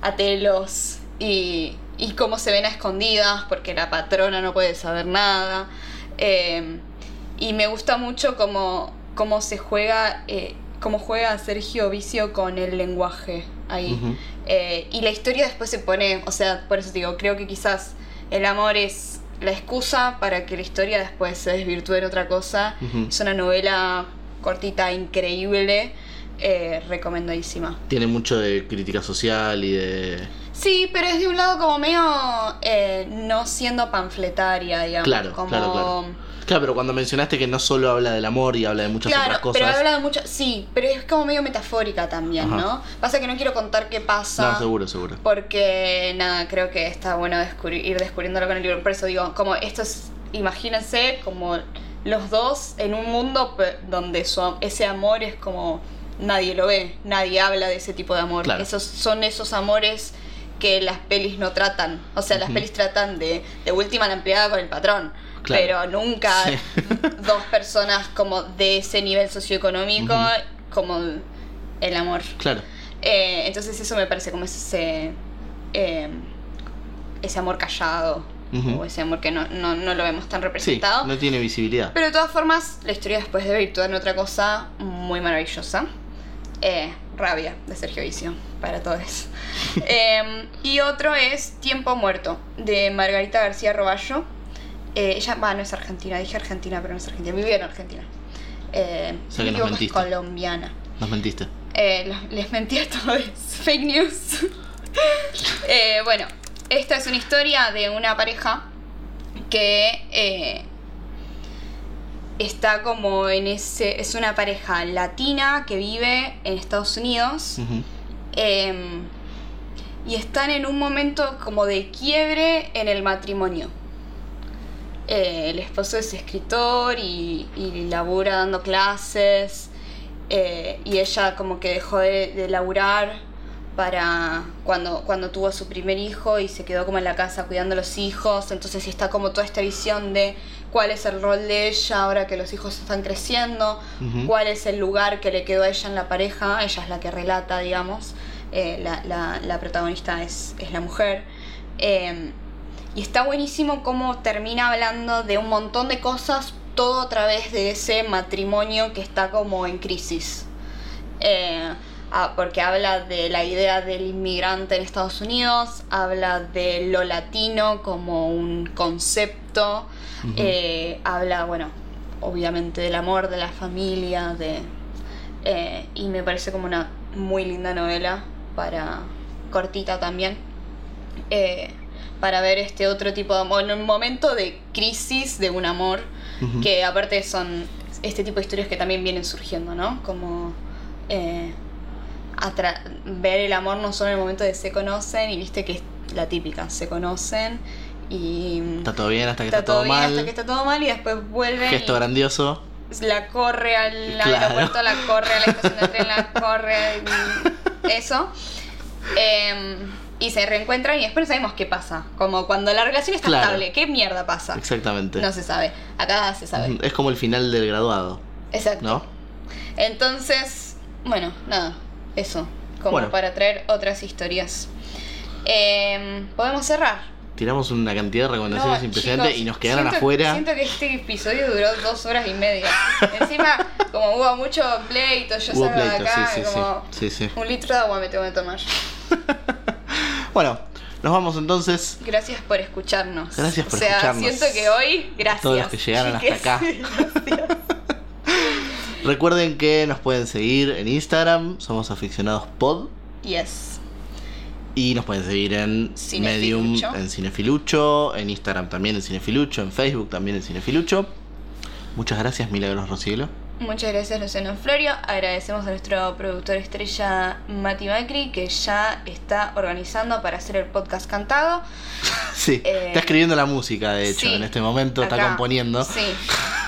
a telos y, y cómo se ven a escondidas porque la patrona no puede saber nada. Eh, y me gusta mucho cómo, cómo se juega, eh, cómo juega Sergio Vicio con el lenguaje ahí. Eh, y la historia después se pone, o sea, por eso te digo, creo que quizás el amor es la excusa para que la historia después se desvirtúe en otra cosa. Es una novela cortita, increíble, Eh, recomendadísima. Tiene mucho de crítica social y de... Sí, pero es de un lado como medio eh, no siendo panfletaria, digamos. Claro, como... claro, claro. Claro, pero cuando mencionaste que no solo habla del amor y habla de muchas Claro, otras cosas... pero habla de mucho, sí, pero es como medio metafórica también, Ajá. ¿no? Pasa que no quiero contar qué pasa. No, seguro, seguro. Porque nada, creo que está bueno descubrir, ir descubriéndolo con el libro. Por eso digo, como esto es, imagínense como los dos en un mundo donde su, ese amor es como nadie lo ve, nadie habla de ese tipo de amor. Claro. Esos son esos amores que las pelis no tratan. O sea, las pelis tratan de, de última la empleada con el patrón. Claro. Pero nunca Sí. dos personas como de ese nivel socioeconómico como el amor. Claro. Eh, entonces eso me parece como ese eh, ese amor callado o ese amor que no, no, no lo vemos tan Sí, representado. no tiene visibilidad. Pero de todas formas, la historia después de Virtud en otra cosa muy maravillosa. Eh, Rabia, de Sergio Vicio, para todos. Eh, y otro es Tiempo Muerto, de Margarita García Roballo. Eh, ella, va, no es argentina, dije argentina, pero no es argentina, vive en Argentina. Eh, O sea que nos es mentiste. colombiana. Nos mentiste. Eh, les mentí a todos. Fake news. Eh, bueno, esta es una historia de una pareja que eh, está como en ese. Es una pareja latina que vive en Estados Unidos. Eh, y están en un momento como de quiebre en el matrimonio. Eh, el esposo es escritor y, y labura dando clases. eh, y ella como que dejó de, de laburar para cuando, cuando tuvo su primer hijo y se quedó como en la casa cuidando a los hijos. Entonces está como toda esta visión de cuál es el rol de ella ahora que los hijos están creciendo, cuál es el lugar que le quedó a ella en la pareja. Ella es la que relata, digamos. Eh, la, la- la protagonista es, es la mujer. Y está buenísimo cómo termina hablando de un montón de cosas, todo a través de ese matrimonio que está como en crisis. Eh, ah, porque habla de la idea del inmigrante en Estados Unidos, habla de lo latino como un concepto, eh, habla, bueno, obviamente del amor, de la familia, de... eh, y me parece como una muy linda novela para cortita también. eh, para ver este otro tipo de amor, en un momento de crisis de un amor, que aparte son este tipo de historias que también vienen surgiendo, ¿no? Como eh, ver el amor no solo en el momento de se conocen y viste que es la típica, se conocen y Está todo bien hasta que está, está, todo, bien mal. hasta que está todo mal y después vuelven Gesto y grandioso. la corre al Claro. aeropuerto, la corre a la estación de tren, la corre eso. Em, y se reencuentran y después no sabemos qué pasa. Como cuando la relación está Claro. estable, ¿qué mierda pasa? Exactamente. No se sabe. Acá se sabe. Es como el final del graduado, Exacto. ¿no? Entonces, bueno, nada, eso. Como Bueno. para traer otras historias. Em, Podemos cerrar. Tiramos una cantidad de recomendaciones No, impresionantes chicos, y nos quedaron siento- afuera. Siento que este episodio duró dos horas y media. Encima, como hubo mucho pleito, yo Hubo salgo de pleito, acá sí, sí, como sí. un litro de agua me tengo que tomar. Bueno, nos vamos entonces. Gracias por escucharnos. Gracias por o sea, escucharnos. siento que hoy, gracias. Todos los que llegaron hasta acá. Recuerden que nos pueden seguir en Instagram, somos aficionados pod. Yes. Y nos pueden seguir en Cinefilucho. Medium, en Cinefilucho, en Instagram también en Cinefilucho, en Facebook también en Cinefilucho. Muchas gracias, Milagros Rocielo. Muchas gracias Luciano Florio. Agradecemos a nuestro productor estrella Mati Macri que ya está organizando para hacer el podcast cantado. Sí, Eh, está escribiendo la música, de hecho, sí, en este momento está componiendo. Sí.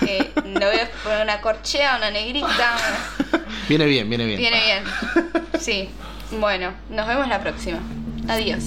Eh, lo voy a poner una corchea, una negrita. Viene bien, viene bien. Viene bien. Sí. Bueno, nos vemos la próxima. Adiós.